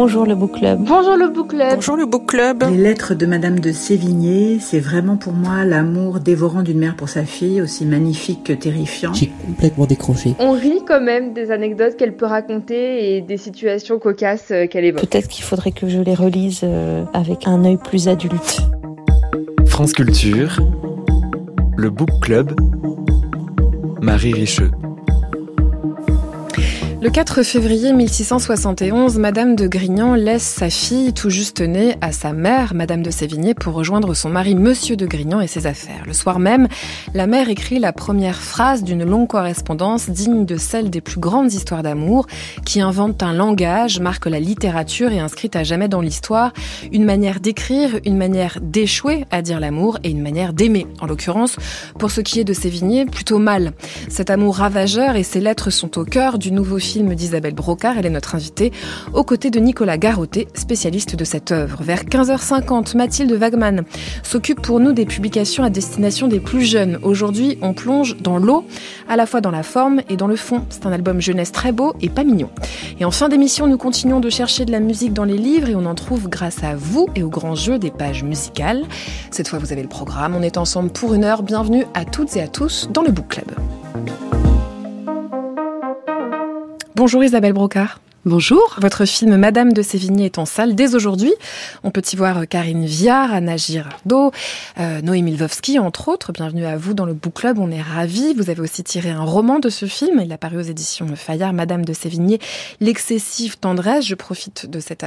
Bonjour le book club. Bonjour le book club. Bonjour le book club. Les lettres de Madame de Sévigné, c'est vraiment pour moi l'amour dévorant d'une mère pour sa fille, aussi magnifique que terrifiant. J'ai complètement décroché. On rit quand même des anecdotes qu'elle peut raconter et des situations cocasses euh, qu'elle évoque. Peut-être qu'il faudrait que je les relise euh, avec un œil plus adulte. France Culture, le book club, Marie Richeux. Le 4 février 1671, Madame de Grignan laisse sa fille tout juste née à sa mère, Madame de Sévigné, pour rejoindre son mari Monsieur de Grignan et ses affaires. Le soir même, la mère écrit la première phrase d'une longue correspondance digne de celle des plus grandes histoires d'amour, qui invente un langage, marque la littérature et inscrite à jamais dans l'histoire, une manière d'écrire, une manière d'échouer à dire l'amour et une manière d'aimer. En l'occurrence, pour ce qui est de Sévigné, plutôt mal. Cet amour ravageur et ses lettres sont au cœur du nouveau film d'Isabelle Brocard. Elle est notre invitée, aux côtés de Nicolas Garoté, spécialiste de cette œuvre. Vers 15h50, Mathilde Wagman s'occupe pour nous des publications à destination des plus jeunes. Aujourd'hui, on plonge dans l'eau, à la fois dans la forme et dans le fond. C'est un album jeunesse très beau et pas mignon. Et en fin d'émission, nous continuons de chercher de la musique dans les livres et on en trouve grâce à vous et au grand jeu des pages musicales. Cette fois, vous avez le programme. On est ensemble pour une heure. Bienvenue à toutes et à tous dans le Book Club. Bonjour Isabelle Brocard. Bonjour. Votre film Madame de Sévigné est en salle dès aujourd'hui. On peut y voir Karine Viard, Anna Girardot, euh, Noémie Lvovsky, entre autres. Bienvenue à vous dans le Book Club. On est ravis. Vous avez aussi tiré un roman de ce film. Il a paru aux éditions Fayard, Madame de Sévigné, L'excessive tendresse. Je profite de cette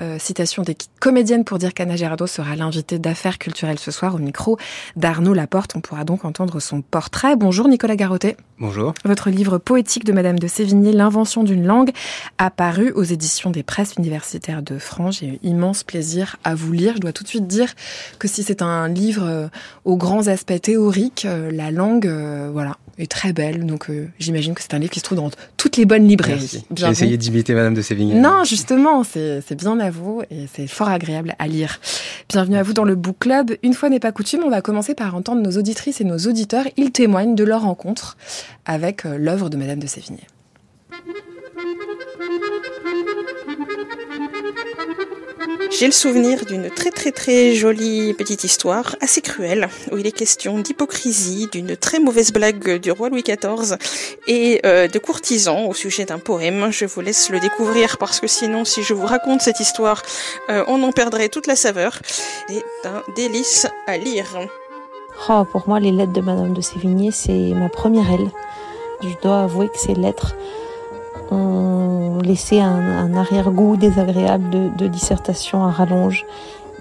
euh, citation des comédiennes pour dire qu'Anna Girardot sera l'invitée d'affaires culturelles ce soir au micro d'Arnaud Laporte. On pourra donc entendre son portrait. Bonjour Nicolas Garotet. Bonjour. Votre livre poétique de Madame de Sévigné, L'invention d'une langue, a paru aux éditions des presses universitaires de France. J'ai eu immense plaisir à vous lire. Je dois tout de suite dire que si c'est un livre euh, aux grands aspects théoriques, euh, la langue, euh, voilà, est très belle. Donc j'imagine que c'est un livre qui se trouve dans toutes les bonnes librairies. J'ai essayé d'imiter Madame de Sévigné. Non, justement, c'est bien à vous et c'est fort agréable à lire. Bienvenue à vous dans le Book Club. Une fois n'est pas coutume, on va commencer par entendre nos auditrices et nos auditeurs. Ils témoignent de leur rencontre avec l'œuvre de Madame de Sévigné. J'ai le souvenir d'une très très très jolie petite histoire, assez cruelle, où il est question d'hypocrisie, d'une très mauvaise blague du roi Louis XIV et euh, de courtisans au sujet d'un poème. Je vous laisse le découvrir parce que sinon, si je vous raconte cette histoire, euh, on en perdrait toute la saveur. C'est un délice à lire. Oh, pour moi, les lettres de Madame de Sévigné, c'est ma première aile. Je dois avouer que ces lettres ont laissé un, arrière-goût désagréable de, dissertation à rallonge,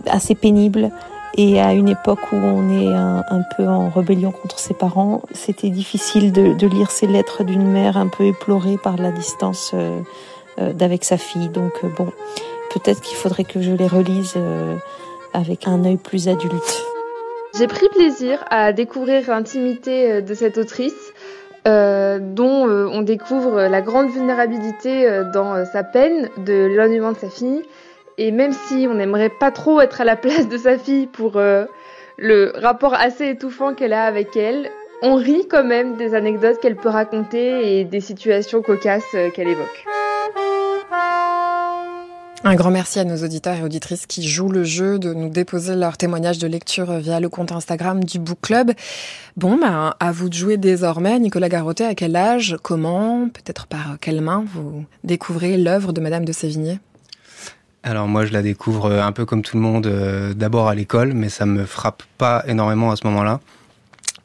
assez pénible. Et à une époque où on est un, peu en rébellion contre ses parents, c'était difficile de, lire ces lettres d'une mère un peu éplorée par la distance euh, euh, d'avec sa fille. Donc euh, bon, peut-être qu'il faudrait que je les relise avec un œil plus adulte. J'ai pris plaisir à découvrir l'intimité de cette autrice. Euh, dont euh, on découvre la grande vulnérabilité euh, dans sa peine de l'éloignement de sa fille. Et même si on n'aimerait pas trop être à la place de sa fille pour le rapport assez étouffant qu'elle a avec elle, on rit quand même des anecdotes qu'elle peut raconter et des situations cocasses qu'elle évoque. Un grand merci à nos auditeurs et auditrices qui jouent le jeu de nous déposer leur témoignage de lecture via le compte Instagram du Book Club. Bon, ben, à vous de jouer désormais. Nicolas Garotet, à quel âge, comment, peut-être par quelle main vous découvrez l'œuvre de Madame de Sévigné? Alors moi je la découvre un peu comme tout le monde euh, d'abord à l'école, mais ça me frappe pas énormément à ce moment-là.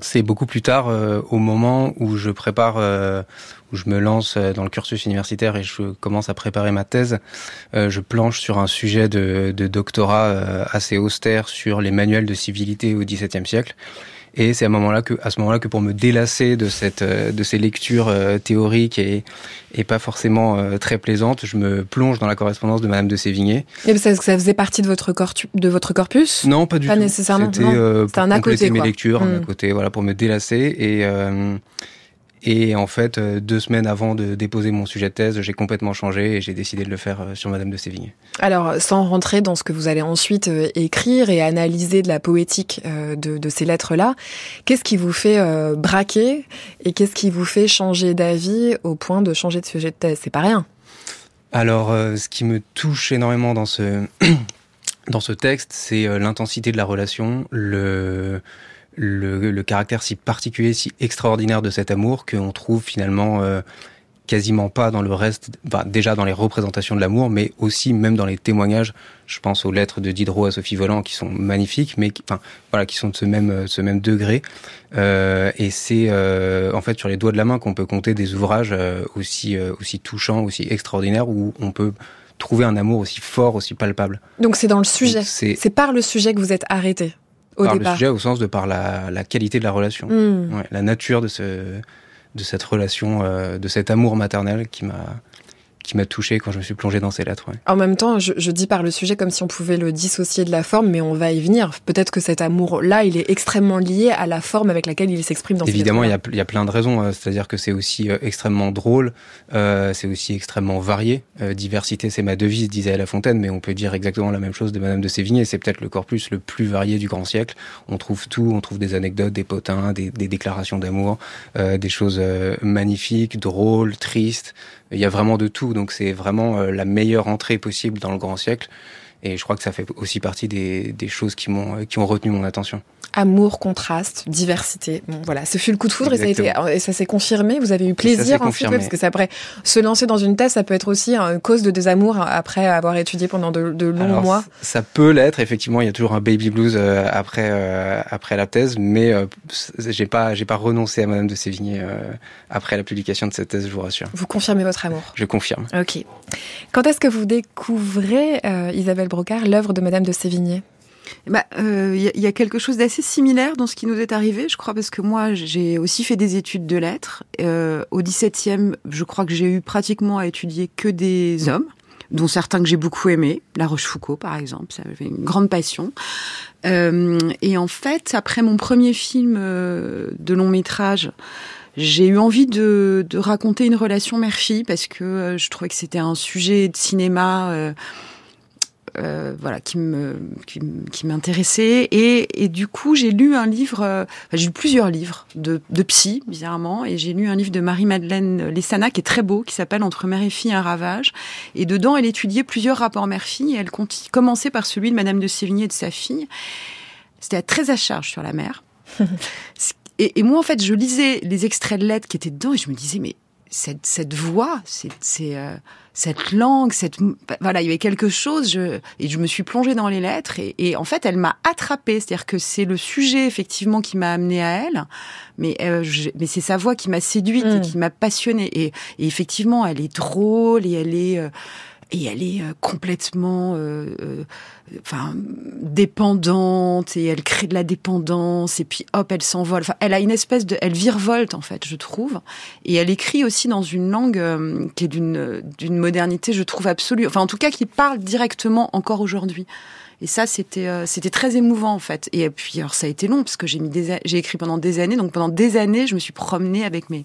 C'est beaucoup plus tard, euh, au moment où je prépare, euh, où je me lance dans le cursus universitaire et je commence à préparer ma thèse. Euh, je planche sur un sujet de, de doctorat euh, assez austère sur les manuels de civilité au XVIIe siècle. Et c'est à, moment-là que, à ce moment-là que pour me délasser de, cette, de ces lectures théoriques et, et pas forcément très plaisantes, je me plonge dans la correspondance de Madame de Sévigné. Et ça, ça faisait partie de votre, de votre corpus? Non, pas du pas tout. nécessairement. C'était pour un à côté, mes quoi. lectures, un à Mm. côté, voilà, pour me délasser. Et, et en fait, euh, deux semaines avant de déposer mon sujet de thèse, j'ai complètement changé et j'ai décidé de le faire euh, sur Madame de Sévigné. Alors, sans rentrer dans ce que vous allez ensuite euh, écrire et analyser de la poétique de, de, ces lettres-là, qu'est-ce qui vous fait braquer et qu'est-ce qui vous fait changer d'avis au point de changer de sujet de thèse? C'est pas rien. Alors, ce qui me touche énormément dans ce, dans ce texte, c'est l'intensité de la relation, le le, le, caractère si particulier, si extraordinaire de cet amour qu'on trouve finalement euh, quasiment pas dans le reste, enfin, déjà dans les représentations de l'amour, mais aussi même dans les témoignages. Je pense aux lettres de Diderot à Sophie Volant qui sont magnifiques, mais qui, enfin, voilà, qui sont de ce même, ce même degré. Euh, et c'est euh, en fait sur les doigts de la main qu'on peut compter des ouvrages euh, aussi, aussi touchants, aussi extraordinaires, où on peut trouver un amour aussi fort, aussi palpable. Donc c'est dans le sujet. C'est par le sujet que vous êtes arrêté au par départ. le sujet au sens de par la, la qualité de la relation, Mm. ouais, la nature de ce de cette relation, euh, de cet amour maternel qui m'a qui m'a touché quand je me suis plongé dans ces lettres. Ouais. En même temps, je, je, dis par le sujet comme si on pouvait le dissocier de la forme, mais on va y venir. Peut-être que cet amour-là, il est extrêmement lié à la forme avec laquelle il s'exprime dans Évidemment, ces il y, a, il y a plein de raisons. euh, C'est-à-dire que c'est aussi euh, extrêmement drôle, euh, c'est aussi extrêmement varié. Euh, diversité, c'est ma devise, disait La Fontaine, mais on peut dire exactement la même chose de Madame de Sévigné. C'est peut-être le corpus le plus varié du grand siècle. On trouve tout, on trouve des anecdotes, des potins, des, des déclarations d'amour, euh, des choses magnifiques, drôles, tristes. Il y a vraiment de tout, donc c'est vraiment euh, la meilleure entrée possible dans le grand siècle. Et je crois que ça fait aussi partie des, des choses qui m'ont qui ont retenu mon attention. Amour, contraste, diversité. Bon, voilà, ce fut le coup de foudre Exactement. et ça, a été, et ça s'est confirmé. Vous avez eu plaisir ensuite, parce que c'est après se lancer dans une thèse, ça peut être aussi une cause de désamour après avoir étudié pendant de, de longs Alors, mois. Ça peut l'être. Effectivement, il y a toujours un baby blues euh, après euh, après la thèse, mais euh, j'ai pas j'ai pas renoncé à Madame de Sévigné euh, après la publication de cette thèse. Je vous rassure. Vous confirmez votre amour. Je confirme. Ok. Quand est-ce que vous découvrez Isabelle Brocard l'œuvre de Madame de Sévigné il bah, euh, y, a quelque chose d'assez similaire dans ce qui nous est arrivé, je crois, parce que moi, j'ai aussi fait des études de lettres. Euh, au 17e, je crois que j'ai eu pratiquement à étudier que des hommes dont certains que j'ai beaucoup aimés, La Rochefoucauld par exemple, ça avait une grande passion. Euh, et en fait, après mon premier film euh, de long métrage, j'ai eu envie de, raconter une relation mère-fille parce que je trouvais que c'était un sujet de cinéma euh, voilà, qui me qui, qui m'intéressait et, et du coup j'ai lu un livre, euh, enfin, j'ai lu plusieurs livres de, de psy bizarrement et j'ai lu un livre de Marie-Madeleine Lessana qui est très beau, qui s'appelle Entre mère et fille un ravage et dedans elle étudiait plusieurs rapports mère-fille et elle commençait par celui de Madame de Sévigné et de sa fille. C'était très à charge sur la mère. et, et moi en fait je lisais les extraits de lettres qui étaient dedans et je me disais mais cette, cette voix, c'est, c'est euh, cette langue, cette voilà, il y avait quelque chose. Je, et je me suis plongée dans les lettres et, et en fait, elle m'a attrapée. C'est-à-dire que c'est le sujet effectivement qui m'a amenée à elle, mais euh, je, mais c'est sa voix qui m'a séduite mmh. et qui m'a passionnée. Et, et, effectivement, elle est drôle et elle est euh, et elle est complètement euh, euh, enfin dépendante et elle crée de la dépendance et puis hop elle s'envole enfin elle a une espèce de elle virevolte en fait je trouve et elle écrit aussi dans une langue euh, qui est d'une d'une modernité je trouve absolue enfin en tout cas qui parle directement encore aujourd'hui et ça, c'était euh, c'était très émouvant en fait. Et puis alors ça a été long parce que j'ai mis des j'ai écrit pendant des années. Donc pendant des années, je me suis promenée avec mes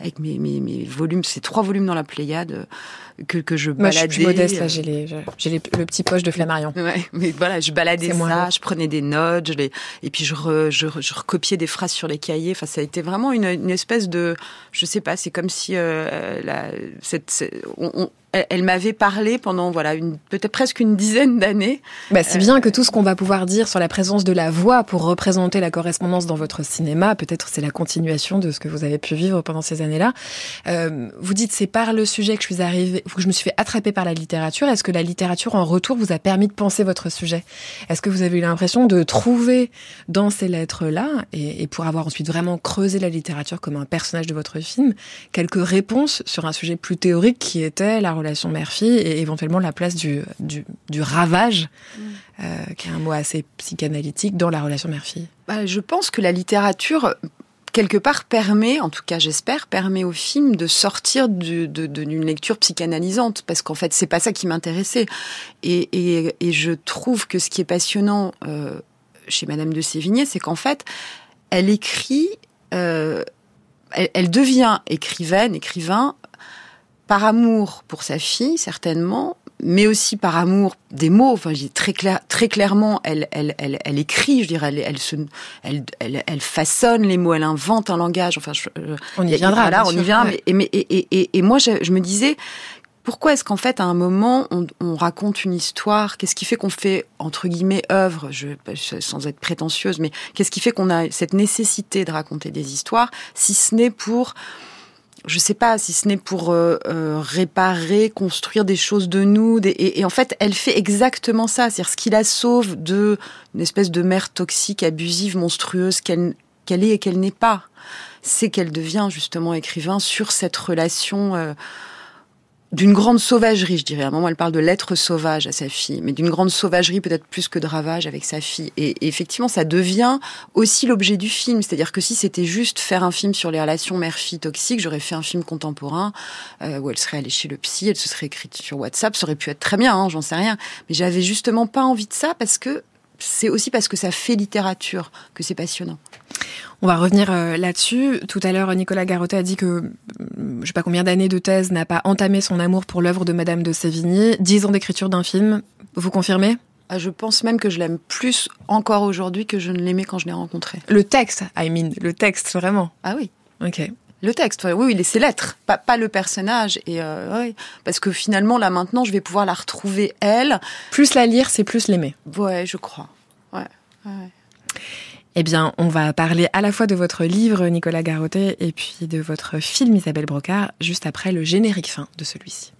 avec mes mes, mes volumes, ces trois volumes dans la Pléiade que que je Moi, baladais. je suis plus modeste là. J'ai les j'ai les, le petit poche de Flammarion. Ouais, mais voilà, je baladais ça, je prenais des notes, je les et puis je re, je, je recopiais des phrases sur les cahiers. Enfin, ça a été vraiment une, une espèce de, je sais pas, c'est comme si euh, la cette, cette on, on, elle m'avait parlé pendant voilà une peut-être presque une dizaine d'années. Bah, c'est euh, bien que tout ce qu'on va pouvoir dire sur la présence de la voix pour représenter la correspondance dans votre cinéma, peut-être c'est la continuation de ce que vous avez pu vivre pendant ces années-là. Euh, vous dites c'est par le sujet que je suis arrivée, que je me suis fait attraper par la littérature. Est-ce que la littérature en retour vous a permis de penser votre sujet? Est-ce que vous avez eu l'impression de trouver dans ces lettres-là, et, et, pour avoir ensuite vraiment creusé la littérature comme un personnage de votre film, quelques réponses sur un sujet plus théorique qui était la relation mère-fille et éventuellement la place du, du, du ravage, mm. euh, qui est un mot assez psychanalytique, dans la relation mère-fille? Bah, Je pense que la littérature quelque part permet, en tout cas j'espère, permet au film de sortir d'une de, de, lecture psychanalysante, parce qu'en fait c'est pas ça qui m'intéressait. Et, et, je trouve que ce qui est passionnant euh, chez Madame de Sévigné, c'est qu'en fait elle écrit, euh, elle, elle, devient écrivaine, écrivain par amour pour sa fille certainement, mais aussi par amour des mots. Enfin, très clair, très clairement, elle, elle, elle, elle écrit. Je dirais, elle, elle se, elle, elle, elle, façonne les mots, elle invente un langage. Enfin, je, on y viendra. Là, on y vient. Mais, mais, et, et, et, moi, je, je me disais, pourquoi est-ce qu'en fait, à un moment, on, on raconte une histoire? Qu'est-ce qui fait qu'on fait entre guillemets œuvre? Je, Sans être prétentieuse, mais qu'est-ce qui fait qu'on a cette nécessité de raconter des histoires, si ce n'est pour je sais pas si ce n'est pour euh, euh, réparer, construire des choses de nous. Et, en fait, elle fait exactement ça. C'est-à-dire ce qui la sauve de une espèce de mère toxique, abusive, monstrueuse qu'elle qu'elle est et qu'elle n'est pas. C'est qu'elle devient justement écrivain sur cette relation. Euh, d'une grande sauvagerie, je dirais. À un moment, elle parle de l'être sauvage à sa fille, mais d'une grande sauvagerie peut-être plus que de ravage avec sa fille. Et, effectivement, ça devient aussi l'objet du film. C'est-à-dire que si c'était juste faire un film sur les relations mère-fille toxiques, j'aurais fait un film contemporain euh, où elle serait allée chez le psy, elle se serait écrite sur WhatsApp. Ça aurait pu être très bien, hein, j'en sais rien. Mais j'avais justement pas envie de ça parce que c'est aussi parce que ça fait littérature que c'est passionnant. On va revenir euh, là-dessus. Tout à l'heure, Nicolas Garotet a dit que euh, je sais pas combien d'années de thèse n'a pas entamé son amour pour l'œuvre de Madame de Sévigné. Dix ans d'écriture d'un film, vous confirmez? Ah, je pense même que je l'aime plus encore aujourd'hui que je ne l'aimais quand je l'ai rencontré. Le texte, I mean, le texte vraiment. Ah oui. Ok. Le texte, oui, oui, c'est l'être, pas, pas le personnage. Et euh, oui, parce que finalement, là maintenant, je vais pouvoir la retrouver elle. Plus la lire, c'est plus l'aimer. Ouais, je crois. Ouais. ouais. Eh bien, on va parler à la fois de votre livre, Nicolas Garotet, et puis de votre film, Isabelle Brocard, juste après le générique fin de celui-ci.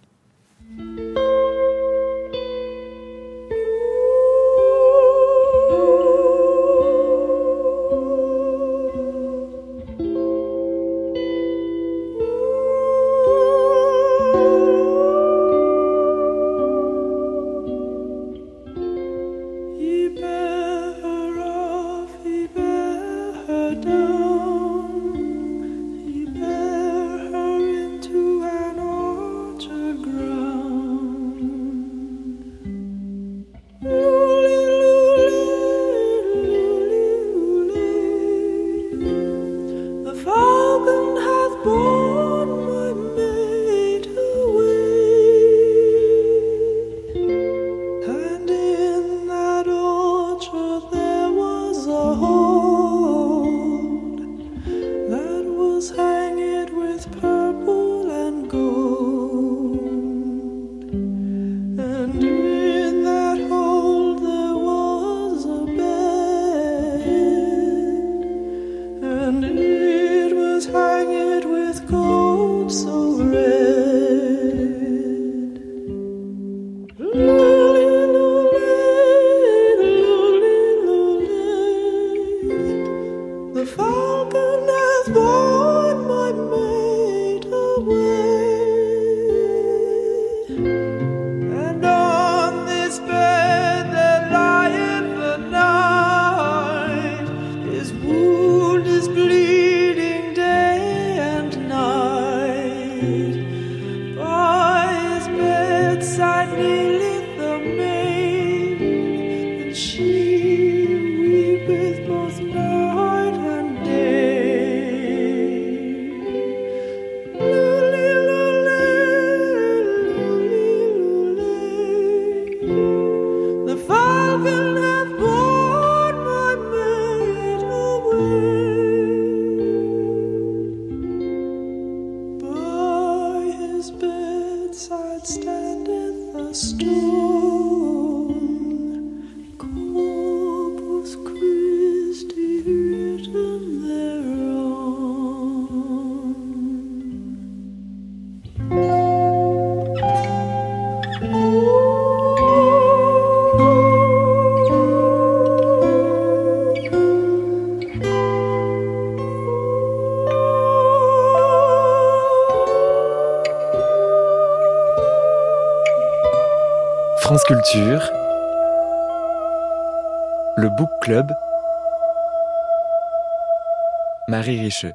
Culture, le Book Club, Marie Richeux.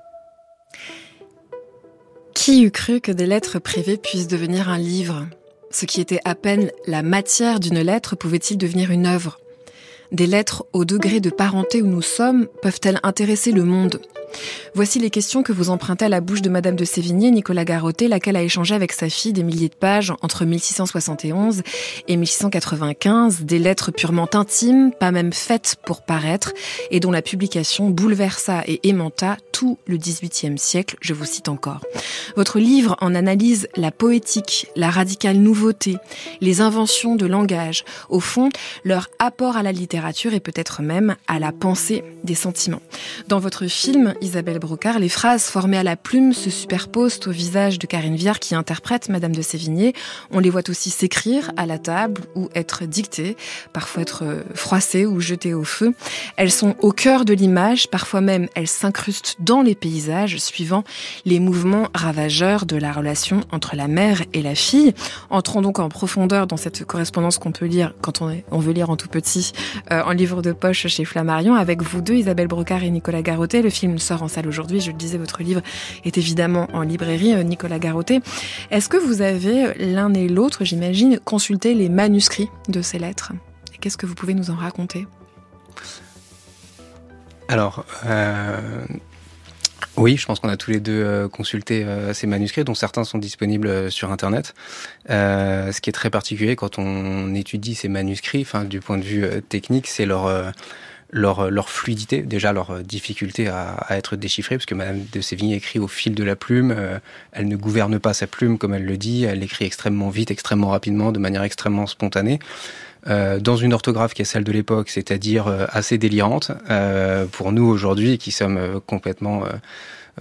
Qui eût cru que des lettres privées puissent devenir un livre? Ce qui était à peine la matière d'une lettre pouvait-il devenir une œuvre? Des lettres au degré de parenté où nous sommes peuvent-elles intéresser le monde? Voici les questions que vous empruntez à la bouche de Madame de Sévigné, Nicolas Garoté, laquelle a échangé avec sa fille des milliers de pages entre 1671 et 1695, des lettres purement intimes, pas même faites pour paraître, et dont la publication bouleversa et aimanta tout le XVIIIe siècle, je vous cite encore. Votre livre en analyse la poétique, la radicale nouveauté, les inventions de langage, au fond, leur apport à la littérature et peut-être même à la pensée des sentiments. Dans votre film, Isabelle Brocard, les phrases formées à la plume se superposent au visage de Karine Viard qui interprète Madame de Sévigné. On les voit aussi s'écrire à la table ou être dictées, parfois être euh, froissées ou jetées au feu. Elles sont au cœur de l'image, parfois même elles s'incrustent dans les paysages suivant les mouvements ravageurs de la relation entre la mère et la fille. Entrons donc en profondeur dans cette correspondance qu'on peut lire quand on, veut lire en tout petit euh, en livre de poche chez Flammarion avec vous deux, Isabelle Brocard et Nicolas Garotet. Le film en salle aujourd'hui. Je le disais, votre livre est évidemment en librairie, euh, Nicolas Garoté. Est-ce que vous avez euh, l'un et l'autre, j'imagine, consulté les manuscrits de ces lettres? Et qu'est-ce que vous pouvez nous en raconter? Alors, oui, je pense qu'on a tous les deux consulté ces manuscrits, dont certains sont disponibles sur Internet. ce qui est très particulier quand on étudie ces manuscrits, du point de vue technique, c'est leur leur, fluidité, déjà leur euh, difficulté à, à, être déchiffrée, parce que Madame de Sévigné écrit au fil de la plume, euh, elle ne gouverne pas sa plume comme elle le dit, elle écrit extrêmement vite, extrêmement rapidement, de manière extrêmement spontanée. Euh, dans une orthographe qui est celle de l'époque, c'est-à-dire euh, assez délirante, pour nous aujourd'hui qui sommes complètement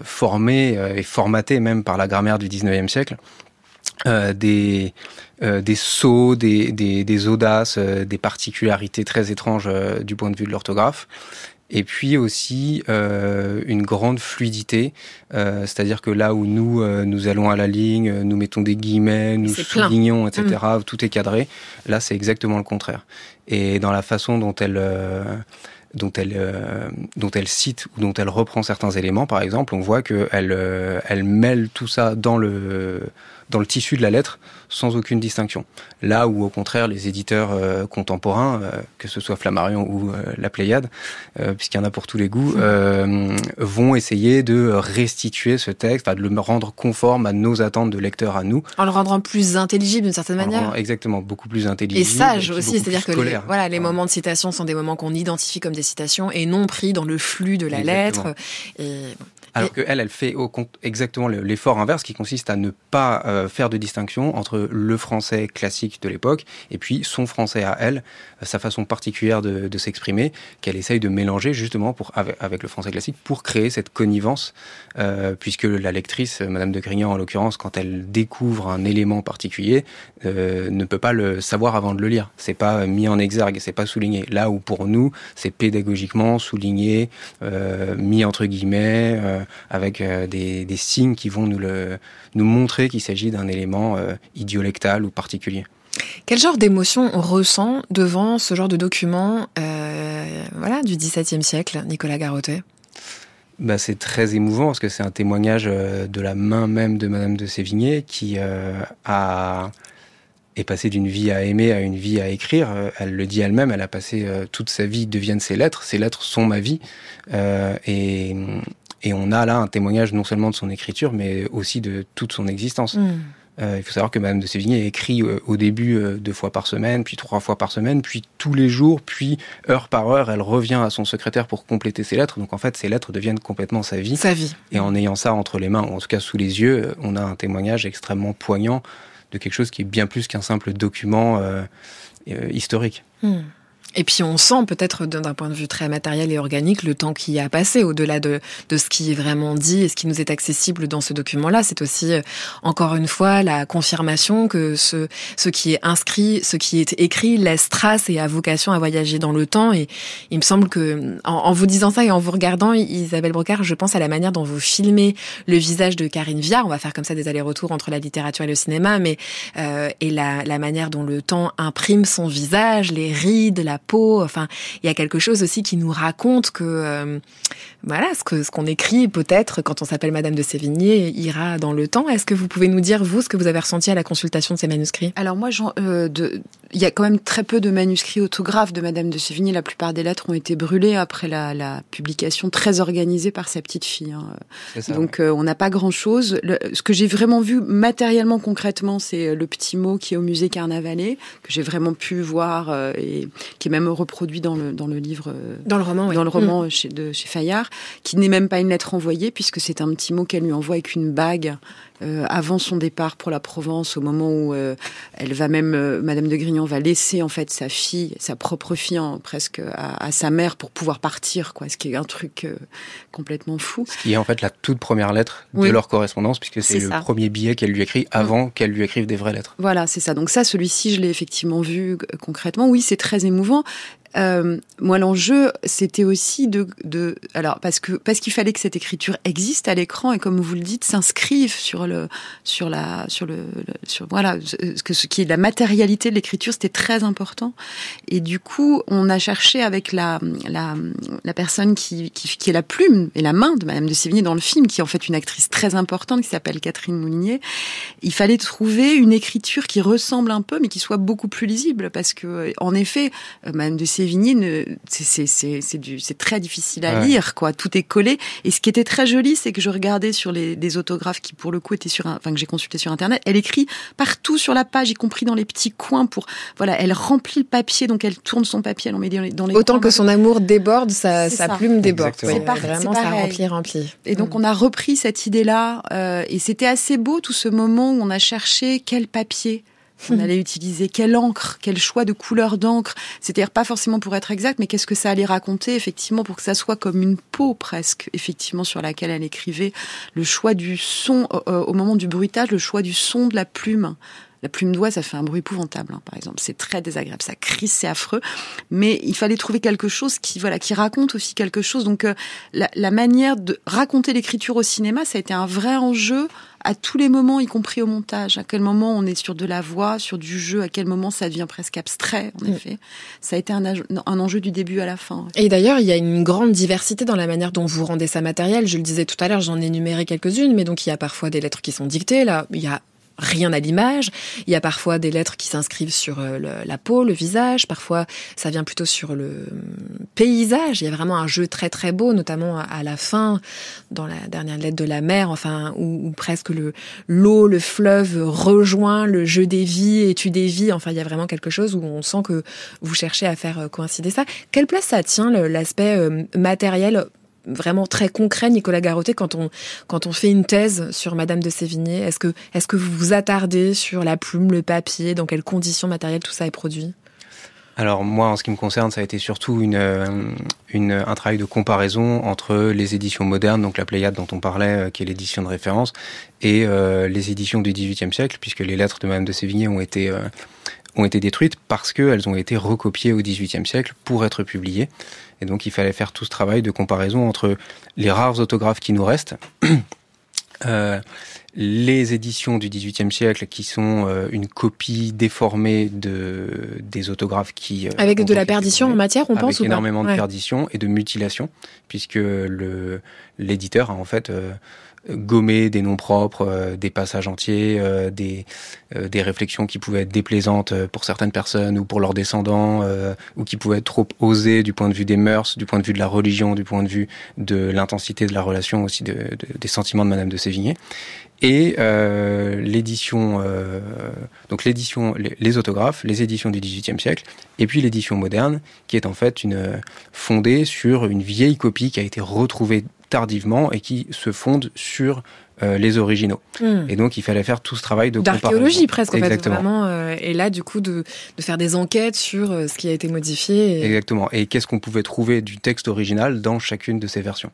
formés et formatés même par la grammaire du 19e siècle, des, euh, des sauts, des, audaces, euh, des particularités très étranges euh, du point de vue de l'orthographe. Et puis aussi une grande fluidité, c'est-à-dire que là où nous nous allons à la ligne, nous mettons des guillemets, nous soulignons, etc. Mm. Tout est cadré. Là, c'est exactement le contraire. Et dans la façon dont elle dont elle, dont elle cite ou dont elle reprend certains éléments, par exemple, on voit qu'elle elle mêle tout ça dans le, dans le tissu de la lettre sans aucune distinction. Là où au contraire les éditeurs euh, contemporains, euh, que ce soit Flammarion ou euh, la Pléiade, puisqu'il y en a pour tous les goûts, vont essayer de restituer ce texte, de le rendre conforme à nos attentes de lecteurs à nous. En le rendant plus intelligible d'une certaine manière. exactement, beaucoup plus intelligible. Et sage aussi, c'est-à-dire que les, voilà, les moments de citation sont des moments qu'on identifie comme des citations et non pris dans le flux de la lettre. Et alors qu'elle, elle fait au, exactement l'effort inverse qui consiste à ne pas euh, faire de distinction entre le français classique de l'époque et puis son français à elle, sa façon particulière de, de s'exprimer, qu'elle essaye de mélanger justement pour, avec, le français classique pour créer cette connivence, euh, puisque la lectrice, Madame de Grignan en l'occurrence, quand elle découvre un élément particulier, euh, ne peut pas le savoir avant de le lire. C'est pas mis en exergue, c'est pas souligné. Là où pour nous, c'est pédagogiquement souligné, euh, mis entre guillemets, euh, avec euh, des, des, signes qui vont nous, le, nous montrer qu'il s'agit d'un élément euh, idiolectal ou particulier. Quel genre d'émotion on ressent devant ce genre de document euh, voilà, du XVIIe siècle, Nicolas Garotet bah, c'est très émouvant parce que c'est un témoignage euh, de la main même de Madame de Sévigné qui euh, a est passée d'une vie à aimer à une vie à écrire. Elle le dit elle-même, elle a passé toute sa vie deviennent ses lettres. Ses lettres sont ma vie. et, et on a là un témoignage non seulement de son écriture, mais aussi de toute son existence. Mm. Euh, il faut savoir que Madame de Sévigné écrit euh, au début euh, deux fois par semaine, puis trois fois par semaine, puis tous les jours, puis heure par heure, elle revient à son secrétaire pour compléter ses lettres. Donc en fait, ces lettres deviennent complètement sa vie. Sa vie. Et en ayant ça entre les mains, ou en tout cas sous les yeux, on a un témoignage extrêmement poignant de quelque chose qui est bien plus qu'un simple document historique. Hmm. Et puis on sent peut-être d'un point de vue très matériel et organique le temps qui a passé au-delà de, de ce qui est vraiment dit et ce qui nous est accessible dans ce document-là. C'est aussi euh, encore une fois la confirmation que ce, ce qui est inscrit, ce qui est écrit laisse trace et a vocation à voyager dans le temps. Et il me semble que en, vous disant ça et en vous regardant, Isabelle Brocard, je pense à la manière dont vous filmez le visage de Karine Viard. On va faire comme ça des allers-retours entre la littérature et le cinéma, mais euh, et la, la manière dont le temps imprime son visage, les rides, la peau. Enfin, il y a quelque chose aussi qui nous raconte que euh, voilà, ce ce qu'on écrit peut-être quand on s'appelle Madame de Sévigné ira dans le temps. Est-ce que vous pouvez nous dire vous ce que vous avez ressenti à la consultation de ces manuscrits? Alors moi, euh, il y a quand même très peu de manuscrits autographes de Madame de Sévigné. La plupart des lettres ont été brûlées après la, la publication très organisée par sa petite fille. Hein. Donc euh, on n'a pas grand-chose. Ce que j'ai vraiment vu matériellement, concrètement, c'est le petit mot qui est au musée Carnavalet que j'ai vraiment pu voir et qui est même reproduit dans le dans le livre, dans le roman, dans le roman mm. chez, de chez Fayard qui n'est même pas une lettre envoyée, puisque c'est un petit mot qu'elle lui envoie avec une bague euh, avant son départ pour la Provence, au moment où euh, elle va même, euh, Madame de Grignan va laisser en fait sa fille, sa propre fille, hein, presque à, sa mère pour pouvoir partir, quoi. Ce qui est un truc complètement fou. Ce qui est en fait la toute première lettre de leur correspondance, puisque c'est le premier billet qu'elle lui écrit avant mm. qu'elle lui écrive des vraies lettres. Voilà, c'est ça. Donc ça, celui-ci, je l'ai effectivement vu concrètement. Oui, c'est très émouvant. Euh, moi, l'enjeu, c'était aussi de, de, alors parce que parce qu'il fallait que cette écriture existe à l'écran et comme vous le dites, s'inscrive sur le, sur la, sur le, sur voilà, ce qui est la matérialité de l'écriture, c'était très important. Et du coup, on a cherché avec la, la, la personne qui, qui, qui est la plume et la main de Madame de Sévigné dans le film, qui est en fait une actrice très importante qui s'appelle Catherine Moulinier. Il fallait trouver une écriture qui ressemble un peu, mais qui soit beaucoup plus lisible, parce que en effet, Madame de Sévigné Sévigné, c'est très difficile à lire, quoi. Tout est collé. Et ce qui était très joli, c'est que je regardais sur les des autographes qui, pour le coup, étaient sur, un, enfin que j'ai consulté sur internet. Elle écrit partout sur la page, y compris dans les petits coins. Pour voilà, elle remplit le papier, donc elle tourne son papier, elle en met dans les. Autant que son amour déborde, sa, sa plume déborde. C'est vraiment ça remplit, remplit. Et donc mm. on a repris cette idée-là, euh, et c'était assez beau tout ce moment où on a cherché quel papier on allait utiliser quelle encre, quel choix de couleur d'encre. C'est-à-dire pas forcément pour être exact, mais qu'est-ce que ça allait raconter effectivement pour que ça soit comme une peau presque, effectivement sur laquelle elle écrivait. Le choix du son euh, euh, au moment du bruitage, le choix du son de la plume. La plume d'oie, ça fait un bruit épouvantable, hein, par exemple. C'est très désagréable, ça crie, c'est affreux. Mais il fallait trouver quelque chose qui, voilà, qui raconte aussi quelque chose. Donc, euh, la, la, manière de raconter l'écriture au cinéma, ça a été un vrai enjeu à tous les moments, y compris au montage. À quel moment on est sur de la voix, sur du jeu, à quel moment ça devient presque abstrait, en mm. effet. Ça a été un, un, enjeu du début à la fin. Et d'ailleurs, il y a une grande diversité dans la manière dont vous rendez ça matériel. Je le disais tout à l'heure, j'en ai énuméré quelques-unes, mais donc il y a parfois des lettres qui sont dictées. Là, il y a rien à l'image. Il y a parfois des lettres qui s'inscrivent sur euh, la peau, le visage. Parfois, ça vient plutôt sur le paysage. Il y a vraiment un jeu très très beau, notamment à la fin, dans la dernière lettre de la mer, enfin, où, presque le l'eau, le fleuve rejoint le jeu des vies, étude des vies. Enfin, il y a vraiment quelque chose où on sent que vous cherchez à faire euh, coïncider ça. Quelle place ça tient l'aspect euh, matériel vraiment très concret, Nicolas Garoté, quand on, quand on fait une thèse sur Madame de Sévigné Est-ce que, est-ce que vous vous attardez sur la plume, le papier, dans quelles conditions matérielles tout ça est produit? Alors moi, en ce qui me concerne, ça a été surtout une, euh, une, un travail de comparaison entre les éditions modernes, donc la Pléiade dont on parlait, euh, qui est l'édition de référence, et euh, les éditions du XVIIIe siècle, puisque les lettres de Madame de Sévigné ont été ont été détruites parce qu'elles ont été recopiées au XVIIIe siècle pour être publiées. Et donc il fallait faire tout ce travail de comparaison entre les rares autographes qui nous restent, euh, les éditions du XVIIIe siècle qui sont euh, une copie déformée de des autographes qui euh, avec de la perdition en matière, on pense ou énormément de perdition et de mutilation, puisque l'éditeur a en fait gommer des noms propres, euh, des passages entiers, euh, des, euh, des réflexions qui pouvaient être déplaisantes pour certaines personnes ou pour leurs descendants, ou qui pouvaient être trop osées du point de vue des mœurs, du point de vue de la religion, du point de vue de l'intensité de la relation aussi de, des sentiments de Madame de Sévigné. Et l'édition, donc l'édition, les, les, autographes, les éditions du XVIIIe siècle, et puis l'édition moderne, qui est en fait une fondée sur une vieille copie qui a été retrouvée tardivement et qui se fonde sur euh, les originaux. Hmm. Et donc il fallait faire tout ce travail de d'archéologie presque en fait Exactement. vraiment euh, et là du coup de, de faire des enquêtes sur euh, ce qui a été modifié et- Exactement. Et qu'est-ce qu'on pouvait trouver du texte original dans chacune de ces versions?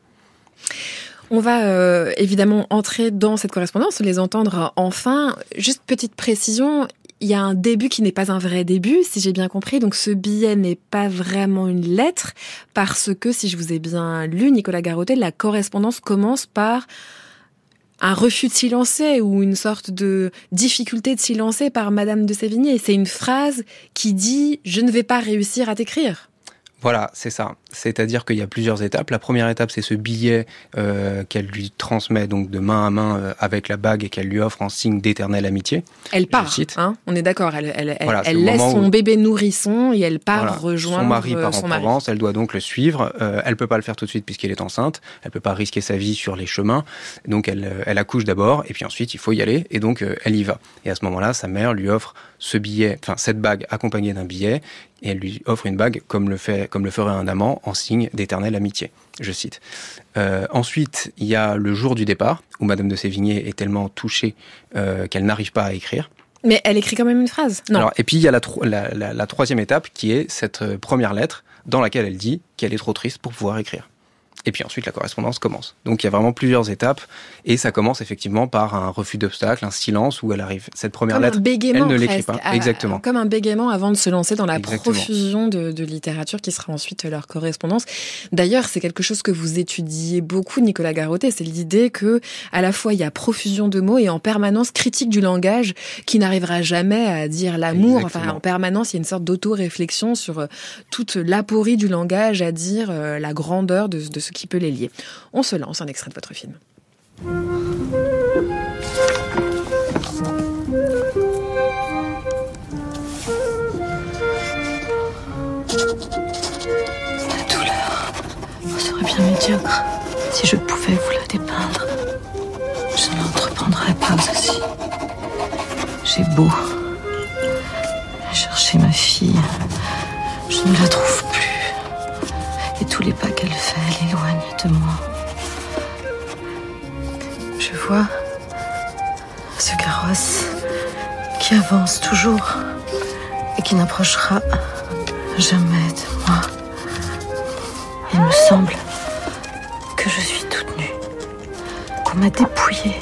On va euh, évidemment entrer dans cette correspondance, les entendre enfin. Juste petite précision, il y a un début qui n'est pas un vrai début, si j'ai bien compris. Donc ce billet n'est pas vraiment une lettre, parce que si je vous ai bien lu, Nicolas Garotet, la correspondance commence par un refus de silencer ou une sorte de difficulté de silencer par Madame de Sévigné. C'est une phrase qui dit ⁇ Je ne vais pas réussir à t'écrire ⁇ Voilà, c'est ça. C'est-à-dire qu'il y a plusieurs étapes. La première étape, c'est ce billet euh, qu'elle lui transmet donc de main à main euh, avec la bague et qu'elle lui offre en signe d'éternelle amitié. Elle part, hein, on est d'accord. Elle, Voilà, laisse son où- bébé nourrisson et elle part Voilà. rejoindre son mari euh, part en mari. Provence, elle doit donc le suivre. Euh, elle peut pas le faire tout de suite puisqu'elle est enceinte. Elle peut pas risquer sa vie sur les chemins. Donc elle, elle accouche d'abord et puis ensuite il faut y aller et donc elle y va. Et à ce moment-là, sa mère lui offre ce billet, enfin cette bague accompagnée d'un billet et elle lui offre une bague comme le fait, comme le ferait un amant en signe d'éternelle amitié. Je cite. Euh, ensuite, il y a le jour du départ où Madame de Sévigné est tellement touchée euh, qu'elle n'arrive pas à écrire. Mais elle écrit quand même une phrase? Non. Alors, et puis il y a la, tro- la, la- la troisième étape qui est cette euh, première lettre dans laquelle elle dit qu'elle est trop triste pour pouvoir écrire. Et puis ensuite la correspondance commence. Donc il y a vraiment plusieurs étapes et ça commence effectivement par un refus d'obstacle, un silence où elle arrive. Cette première comme lettre, elle ne l'écrit pas. à- Exactement. Comme un bégaiement avant de se lancer dans la Exactement. profusion de, de littérature qui sera ensuite leur correspondance. D'ailleurs, c'est quelque chose que vous étudiez beaucoup, Nicolas Garotet. C'est l'idée que, à la fois, il y a profusion de mots et en permanence critique du langage qui n'arrivera jamais à dire l'amour. Enfin, en permanence, il y a une sorte d'auto-réflexion sur euh, toute l'aporie du langage à dire euh, la grandeur de, de ce qui peut les lier. On se lance un extrait de votre film. La douleur serait bien médiocre si je pouvais vous la dépeindre. Je ne l'entreprendrais pas aussi. J'ai beau avance toujours et qui n'approchera jamais de moi. Il me semble que je suis toute nue, qu'on m'a dépouillée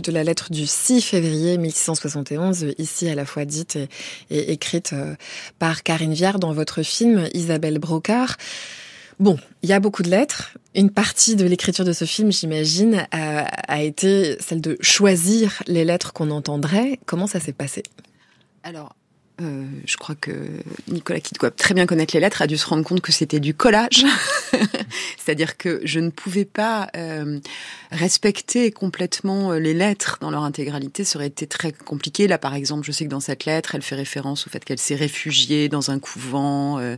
De la lettre du 6 février 1671, ici à la fois dite et, et écrite euh, par Karine Viard dans votre film Isabelle Brocard. Bon, il y a beaucoup de lettres. Une partie de l'écriture de ce film, j'imagine, a, a été celle de choisir les lettres qu'on entendrait. Comment ça s'est passé? Alors, euh, je crois que Nicolas, qui doit très bien connaître les lettres, a dû se rendre compte que c'était du collage. C'est-à-dire que je ne pouvais pas euh, respecter complètement euh, les lettres dans leur intégralité. Ça aurait été très compliqué. Là, par exemple, je sais que dans cette lettre, elle fait référence au fait qu'elle s'est réfugiée dans un couvent, euh,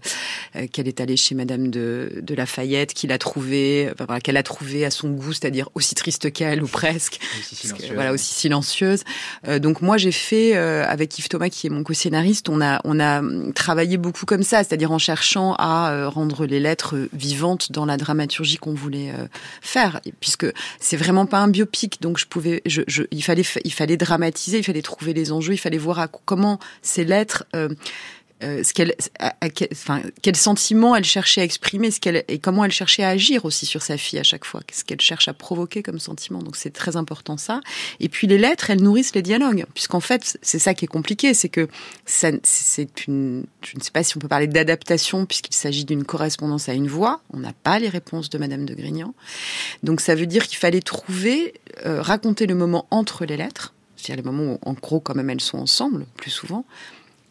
euh, qu'elle est allée chez Madame de, de Lafayette, qu'il a trouvé, enfin, voilà, qu'elle a trouvé à son goût, c'est-à-dire aussi triste qu'elle ou presque, Aussi que, silencieuse. voilà, aussi silencieuse. Euh, donc moi, j'ai fait euh, avec Yves Thomas, qui est mon co-scénariste, on a on a travaillé beaucoup comme ça, c'est-à-dire en cherchant à euh, rendre les lettres vivantes dans la dramaturgie qu'on voulait euh, faire, puisque c'est vraiment pas un biopic, donc je pouvais, je, je, il fallait fa- il fallait dramatiser, il fallait trouver les enjeux, il fallait voir à- comment ces lettres euh, euh, ce quel, sentiment elle cherchait à exprimer, ce et comment elle cherchait à agir aussi sur sa fille à chaque fois, qu'est-ce qu'elle cherche à provoquer comme sentiment. Donc c'est très important ça. Et puis les lettres, elles nourrissent les dialogues, puisqu'en fait c'est ça qui est compliqué, c'est que c'est une, je ne sais pas si on peut parler d'adaptation puisqu'il s'agit d'une correspondance à une voix. On n'a pas les réponses de Madame de Grignan, donc ça veut dire qu'il fallait trouver, euh, raconter le moment entre les lettres, c'est-à-dire les moments où en gros quand même elles sont ensemble plus souvent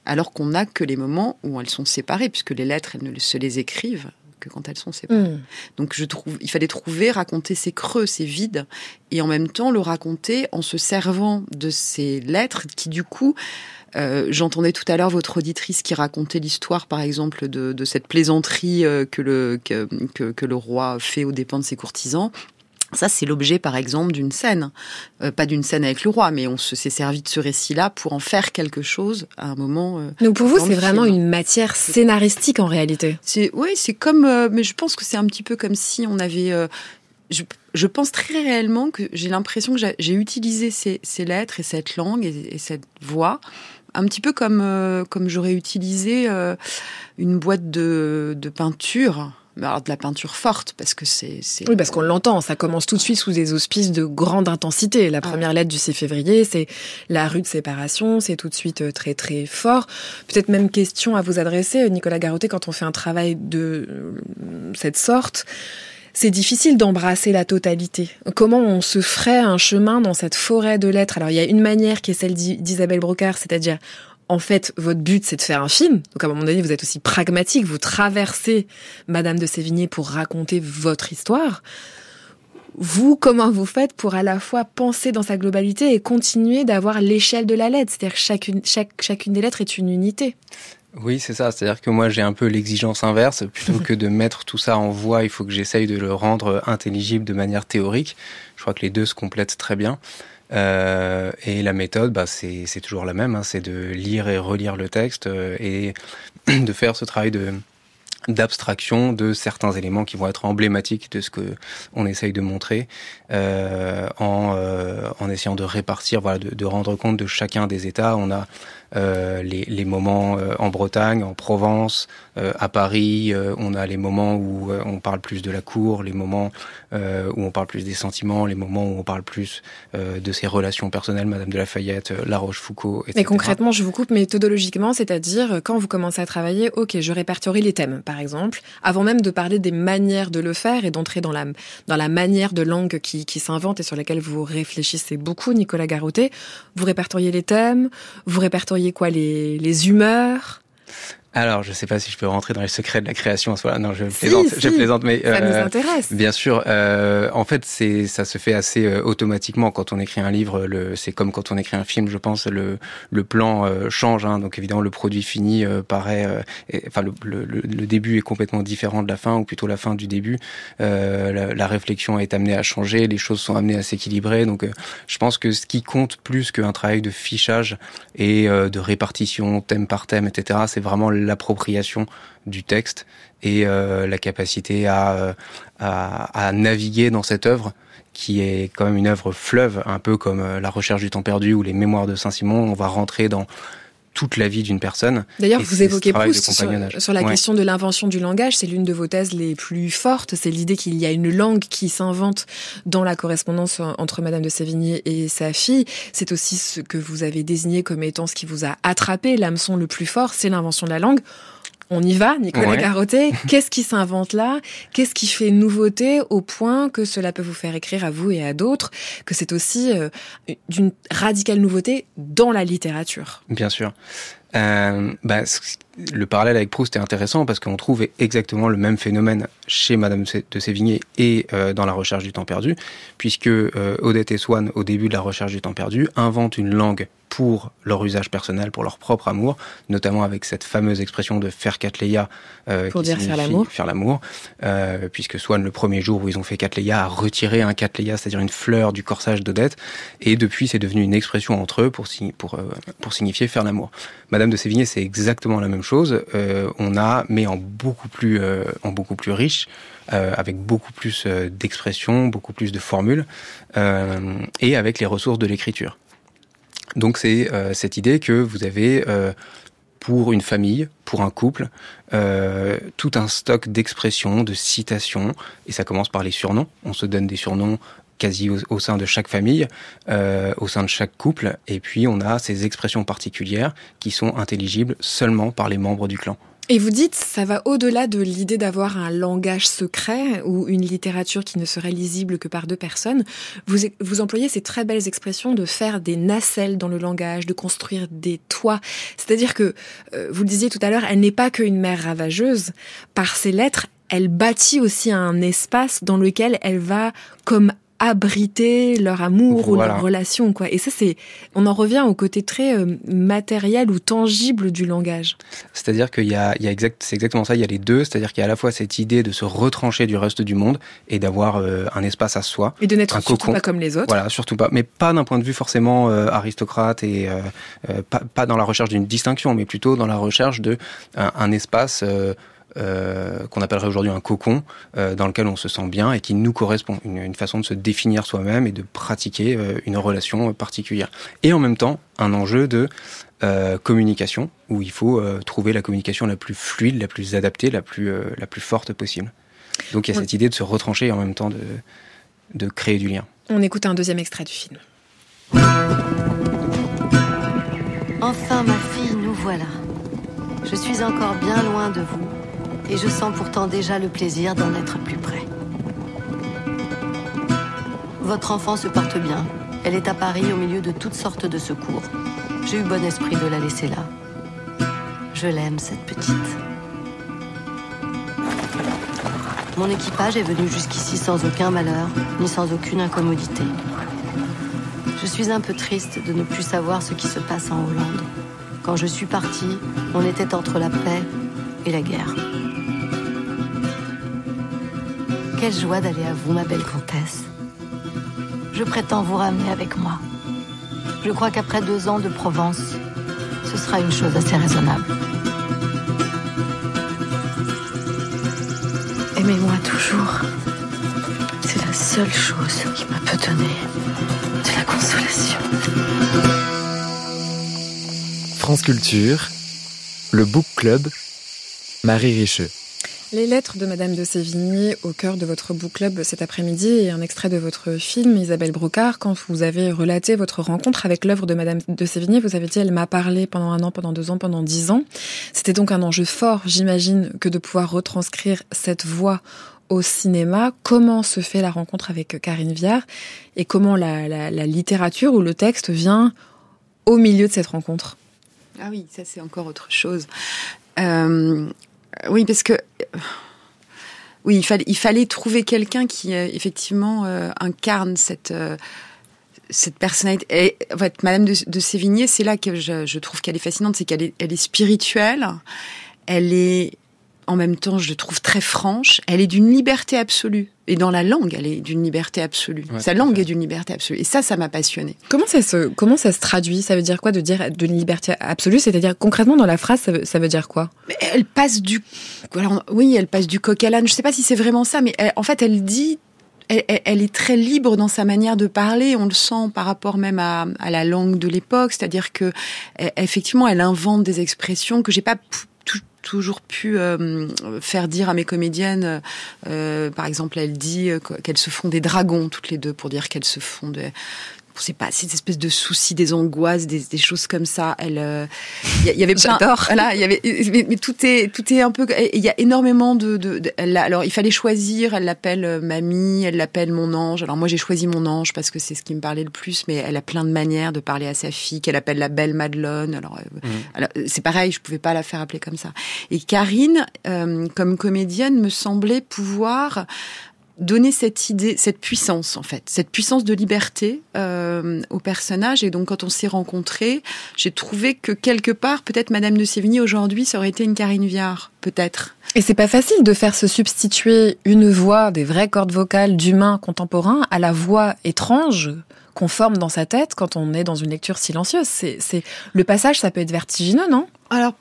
alors qu'on n'a que les moments où elles sont séparées, puisque les lettres, elles ne se les écrivent que quand elles sont séparées. Hmm. Donc je trouve, il fallait trouver, raconter ces creux, ces vides, et en même temps le raconter en se servant de ces lettres qui du coup Euh, j'entendais tout à l'heure votre auditrice qui racontait l'histoire, par exemple, de, de cette plaisanterie euh, que le, que, que, que, le roi fait aux dépens de ses courtisans. Ça, c'est l'objet, par exemple, d'une scène. Euh, pas d'une scène avec le roi, mais on se s'est servi de ce récit-là pour en faire quelque chose à un moment. Euh, Donc pour vous, c'est vraiment une matière scénaristique en réalité. C'est oui, c'est comme, euh, mais je pense que c'est un petit peu comme si on avait. Euh, je, je, pense très réellement que j'ai l'impression que j'ai utilisé ces, ces, lettres et cette langue et, et, cette voix un petit peu comme euh, comme j'aurais utilisé une boîte de, de peinture alors de la peinture forte parce que c'est oui parce qu'on l'entend ça commence tout de suite sous des auspices de grande intensité. La première lettre du 6 février c'est la rue de séparation c'est tout de suite très très fort. Peut-être même question à vous adresser Nicolas Garoté quand on fait un travail de cette sorte. C'est difficile d'embrasser la totalité. Comment on se ferait un chemin dans cette forêt de lettres? Alors il y a une manière qui est celle d'Isabelle Brocard, c'est-à-dire en fait, votre but, c'est de faire un film. Donc, à un moment donné, vous êtes aussi pragmatique. Vous traversez Madame de Sévigné pour raconter votre histoire. Vous, comment vous faites pour à la fois penser dans sa globalité et continuer d'avoir l'échelle de la lettre? C'est-à-dire que chacune, chaque, chacune des lettres est une unité. Oui, c'est ça. C'est-à-dire que moi, j'ai un peu l'exigence inverse. Plutôt que de mettre tout ça en voix, il faut que j'essaye de le rendre intelligible de manière théorique. Je crois que les deux se complètent très bien. Euh, et la méthode, bah, c'est toujours la même, hein, c'est de lire et relire le texte euh, et de faire ce travail de d'abstraction de certains éléments qui vont être emblématiques de ce que on essaye de montrer euh, en, euh, en essayant de répartir voilà de, de, rendre compte de chacun des états. On a euh, les, les, moments euh, en Bretagne, en Provence, euh, à Paris. Euh, on a les moments où on parle plus de la cour, les moments où on parle plus des sentiments, les moments où on parle plus de ses relations personnelles, Madame de Lafayette, La Rochefoucauld, etc. Mais concrètement, je vous coupe méthodologiquement, c'est-à-dire quand vous commencez à travailler, ok, je répertorie les thèmes, par exemple, avant même de parler des manières de le faire et d'entrer dans la dans la manière de langue qui, qui s'invente et sur laquelle vous réfléchissez beaucoup, Nicolas Garoutet. Vous répertoriez les thèmes, vous répertoriez quoi les, les humeurs? Alors, je sais pas si je peux rentrer dans les secrets de la création à ce moment-là. Non, je plaisante, si, je plaisante, mais ça euh, nous intéresse. Bien sûr. Euh, en fait, c'est ça se fait assez euh, automatiquement quand on écrit un livre. Le, c'est comme quand on écrit un film, je pense. Le le plan euh, change, hein, donc évidemment le produit fini euh, paraît. Et, enfin, le, le, le, début est complètement différent de la fin, ou plutôt la fin du début. La, la, réflexion est amenée à changer, les choses sont amenées à s'équilibrer. Donc, je pense que ce qui compte plus qu'un travail de fichage et de répartition thème par thème, etc., c'est vraiment l'appropriation du texte et euh, la capacité à, euh, à, à, naviguer dans cette œuvre qui est quand même une œuvre fleuve, un peu comme euh, La recherche du temps perdu ou Les mémoires de Saint-Simon. On va rentrer dans toute la vie d'une personne. D'ailleurs, vous évoquez Proust sur, sur, la ouais. question de l'invention du langage. C'est l'une de vos thèses les plus fortes. C'est l'idée qu'il y a une langue qui s'invente dans la correspondance entre Madame de Sévigné et sa fille. C'est aussi ce que vous avez désigné comme étant ce qui vous a attrapé, l'hameçon le plus fort, c'est l'invention de la langue. On y va, Nicolas ouais. Qu'est-ce qui s'invente là? Qu'est-ce qui fait nouveauté au point que cela peut vous faire écrire à vous et à d'autres que c'est aussi euh, d'une radicale nouveauté dans la littérature? Bien sûr. Euh, bah, le parallèle avec Proust est intéressant parce qu'on trouve exactement le même phénomène chez Madame de Sévigné et euh, dans La Recherche du temps perdu, puisque euh, Odette et Swann, au début de La Recherche du temps perdu, inventent une langue pour leur usage personnel, pour leur propre amour, notamment avec cette fameuse expression de faire Catleya, euh, pour dire faire l'amour, faire l'amour, euh, puisque Swann le premier jour où ils ont fait Catleya a retiré un Catleya, c'est-à-dire une fleur du corsage d'Odette, et depuis c'est devenu une expression entre eux pour pour pour signifier faire l'amour. Madame de Sévigné, c'est exactement la même chose. Euh, on a, mais en beaucoup plus euh, en beaucoup plus riche. Euh, avec beaucoup plus d'expressions, beaucoup plus de formules, et avec les ressources de l'écriture. Donc c'est cette idée que vous avez pour une famille, pour un couple, tout un stock d'expressions, de citations, et ça commence par les surnoms. On se donne des surnoms quasi au, sein de chaque famille, euh, au sein de chaque couple, et puis on a ces expressions particulières qui sont intelligibles seulement par les membres du clan. Et vous dites, ça va au-delà de l'idée d'avoir un langage secret ou une littérature qui ne serait lisible que par deux personnes. Vous, vous employez ces très belles expressions de faire des nacelles dans le langage, de construire des toits. C'est-à-dire que, euh, vous le disiez tout à l'heure, elle n'est pas qu'une mère ravageuse. Par ses lettres, elle bâtit aussi un espace dans lequel elle va, comme abriter leur amour ou leur relation, quoi. Et ça, c'est, on en revient au côté très euh, matériel ou tangible du langage. C'est-à-dire qu'il y a, il y a exact, c'est exactement ça. Il y a les deux. C'est-à-dire qu'il y a à la fois cette idée de se retrancher du reste du monde et d'avoir euh, un espace à soi. Et de n'être surtout pas comme les autres. Voilà, surtout pas. Mais pas d'un point de vue forcément euh, aristocrate et pas, pas, dans la recherche d'une distinction, mais plutôt dans la recherche de un, un espace euh, qu'on appellerait aujourd'hui un cocon, euh, dans lequel on se sent bien et qui nous correspond, une, façon de se définir soi-même et de pratiquer euh, une relation particulière. Et en même temps, un enjeu de communication, où il faut trouver la communication la plus fluide, la plus adaptée, la plus, la plus forte possible. Donc il y a cette idée de se retrancher et en même temps de, de créer du lien. On écoute un deuxième extrait du film. Enfin, ma fille, nous voilà. Je suis encore bien loin de vous et je sens pourtant déjà le plaisir d'en être plus près. Votre enfant se porte bien. Elle est à Paris au milieu de toutes sortes de secours. J'ai eu bon esprit de la laisser là. Je l'aime, cette petite. Mon équipage est venu jusqu'ici sans aucun malheur, ni sans aucune incommodité. Je suis un peu triste de ne plus savoir ce qui se passe en Hollande. Quand je suis partie, on était entre la paix et la guerre. Quelle joie d'aller à vous, ma belle comtesse. Je prétends vous ramener avec moi. Je crois qu'après deux ans de Provence, ce sera une chose assez raisonnable. Aimez-moi toujours. C'est la seule chose qui me peut donner de la consolation. France Culture, le Book Club, Marie Richeux. Les lettres de Madame de Sévigné au cœur de votre book club cet après-midi et un extrait de votre film Isabelle Brocard. Quand vous avez relaté votre rencontre avec l'œuvre de Madame de Sévigné, vous avez dit elle m'a parlé pendant un an, pendant deux ans, pendant dix ans. C'était donc un enjeu fort, j'imagine, que de pouvoir retranscrire cette voix au cinéma. Comment se fait la rencontre avec Karine Viard et comment la, littérature ou le texte vient au milieu de cette rencontre? Ah oui, ça c'est encore autre chose. Euh, oui, parce que oui, il fallait, trouver quelqu'un qui euh, effectivement euh, incarne cette euh, cette personnalité. Et, en fait, Madame de, Sévigné, c'est là que je, trouve qu'elle est fascinante, c'est qu'elle est, elle est spirituelle, elle est en même temps, je trouve très franche. Elle est d'une liberté absolue. Et dans la langue, elle est d'une liberté absolue. Sa langue est d'une liberté absolue. Et ça, ça m'a passionné. Comment ça se, comment ça se traduit? Ça veut dire quoi de dire d'une liberté absolue? C'est-à-dire concrètement dans la phrase, ça veut, dire quoi? Elle passe du, oui, elle passe du coq à l'âne. Je sais pas si c'est vraiment ça, mais en fait, elle dit elle, est très libre dans sa manière de parler. On le sent par rapport même à, à la langue de l'époque, c'est-à-dire que effectivement, elle invente des expressions que j'ai pas toujours pu euh, faire dire à mes comédiennes, euh, par exemple, elle dit qu'elles se font des dragons toutes les deux pour dire qu'elles se font des, c'est pas cette espèce de soucis, des angoisses, des, des choses comme ça. Elle, il euh, y, avait plein. Voilà, il y avait, mais, tout est, tout est un peu. Il y a énormément de. de, elle, alors, il fallait choisir. Elle l'appelle euh, mamie, elle l'appelle mon ange. Alors moi, j'ai choisi mon ange parce que c'est ce qui me parlait le plus. Mais elle a plein de manières de parler à sa fille, qu'elle appelle la belle Madeleine. Alors, euh, mmh. alors c'est pareil, je pouvais pas la faire appeler comme ça. Et Karine, comme comédienne, me semblait pouvoir donner cette idée, cette puissance en fait, cette puissance de liberté euh, au personnage. Et donc quand on s'est rencontrés, j'ai trouvé que quelque part, peut-être Madame de Sévigny aujourd'hui, ça aurait été une Karine Viard, peut-être. Et c'est pas facile de faire se substituer une voix des vraies cordes vocales d'humains contemporains à la voix étrange qu'on forme dans sa tête quand on est dans une lecture silencieuse. C'est, le passage, ça peut être vertigineux, non? Alors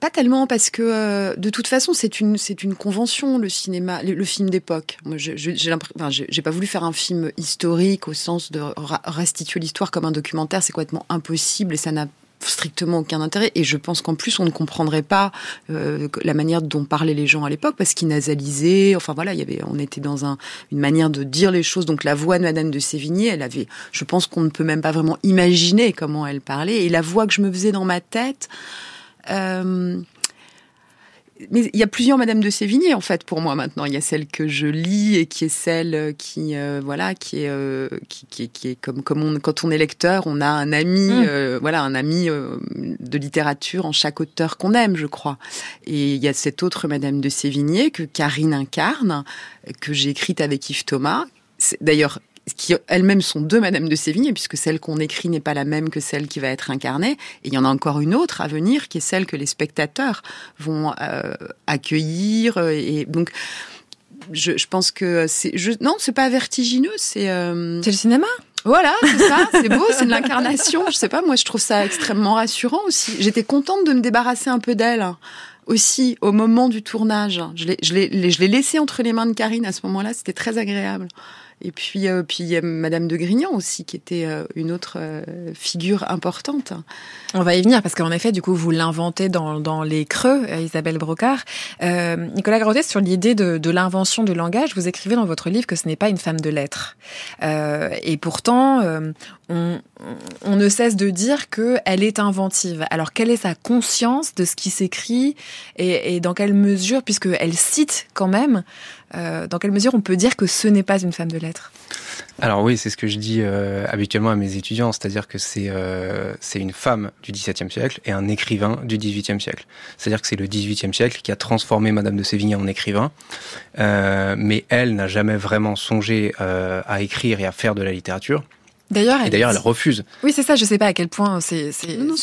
pas tellement parce que euh, de toute façon c'est une convention le cinéma le, film d'époque. Moi j'ai pas voulu faire un film historique au sens de restituer l'histoire comme un documentaire, c'est complètement impossible et ça n'a strictement aucun intérêt. Et je pense qu'en plus, on ne comprendrait pas euh, la manière dont parlaient les gens à l'époque, parce qu'ils nasalisaient. Enfin voilà, il y avait, on était dans un, une manière de dire les choses. Donc la voix de Madame de Sévigné, elle avait, je pense qu'on ne peut même pas vraiment imaginer comment elle parlait. Et la voix que je me faisais dans ma tête. Euh, mais il y a plusieurs Madame de Sévigné en fait pour moi maintenant. Il y a celle que je lis et qui est celle qui euh, voilà qui est, euh, qui, qui, qui, est comme comme on, quand on est lecteur, on a un ami mm. euh, voilà un ami de littérature en chaque auteur qu'on aime, je crois. Et il y a cette autre Madame de Sévigné que Karine incarne, que j'ai écrite avec Yves Thomas. D'ailleurs, qui elles-mêmes sont deux Madame de Sévigné, puisque celle qu'on écrit n'est pas la même que celle qui va être incarnée. Et il y en a encore une autre à venir, qui est celle que les spectateurs vont euh, accueillir. Et donc, je, je pense que c'est, je, non, c'est pas vertigineux, c'est. Euh, c'est le cinéma? Voilà, c'est ça, c'est beau, c'est de l'incarnation. Je sais pas, moi je trouve ça extrêmement rassurant aussi. J'étais contente de me débarrasser un peu d'elle aussi au moment du tournage. Je l'ai, je l'ai, je l'ai laissé entre les mains de Karine à ce moment-là, c'était très agréable. Et puis, euh, puis y a Madame de Grignan aussi, qui était euh, une autre euh, figure importante. On va y venir, parce qu'en effet, du coup, vous l'inventez dans, dans les creux, Isabelle Brocard. Nicolas Grottet, sur l'idée de, de l'invention du langage, vous écrivez dans votre livre que ce n'est pas une femme de lettres. et pourtant, on, on, ne cesse de dire qu'elle est inventive. Alors, quelle est sa conscience de ce qui s'écrit et, et dans quelle mesure, puisqu'elle cite quand même euh, dans quelle mesure on peut dire que ce n'est pas une femme de lettres? Alors oui, c'est ce que je dis euh, habituellement à mes étudiants, c'est-à-dire que c'est euh, une femme du XVIIe siècle et un écrivain du XVIIIe siècle. C'est-à-dire que c'est le XVIIIe siècle qui a transformé Madame de Sévigné en écrivain, mais elle n'a jamais vraiment songé à écrire et à faire de la littérature. D'ailleurs, elle, d'ailleurs, elle refuse. Oui, c'est ça. Je sais pas à quel point c'est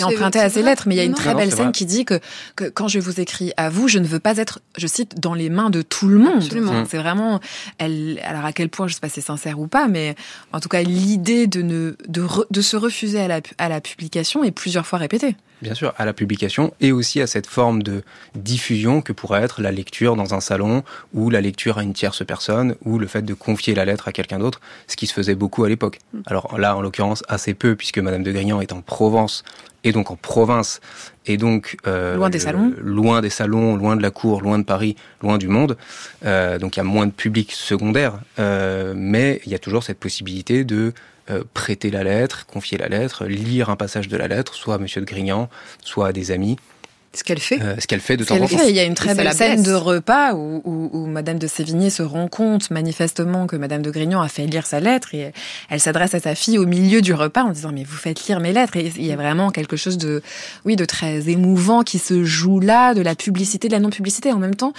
emprunté à ses lettres, mais il y a une très belle scène qui dit que, que, quand je vous écris à vous, je ne veux pas être, je cite, dans les mains de tout le monde. C'est vraiment, elle. Alors à quel point, je sais pas si c'est sincère ou pas, mais en tout cas, l'idée de ne de, de se refuser à la, à la publication est plusieurs fois répétée. Bien sûr, à la publication et aussi à cette forme de diffusion que pourrait être la lecture dans un salon ou la lecture à une tierce personne ou le fait de confier la lettre à quelqu'un d'autre, ce qui se faisait beaucoup à l'époque. Mm. Alors là, en l'occurrence, assez peu puisque Madame de Grignan est en Provence et donc en province et donc euh, loin des salons, loin des salons, loin de la cour, loin de Paris, loin du monde. Euh, donc il y a moins de public secondaire, euh, mais il y a toujours cette possibilité de euh, prêter la lettre, confier la lettre, lire un passage de la lettre, soit à Monsieur de Grignan, soit à des amis. Ce qu'elle fait. Euh, ce qu'elle fait de temps en temps. Il y a une très belle scène de repas où, où, où, Madame de Sévigné se rend compte manifestement que Madame de Grignan a fait lire sa lettre et elle s'adresse à sa fille au milieu du repas en disant mais vous faites lire mes lettres et il y a vraiment quelque chose de oui de très émouvant qui se joue là de la publicité de la non publicité en même temps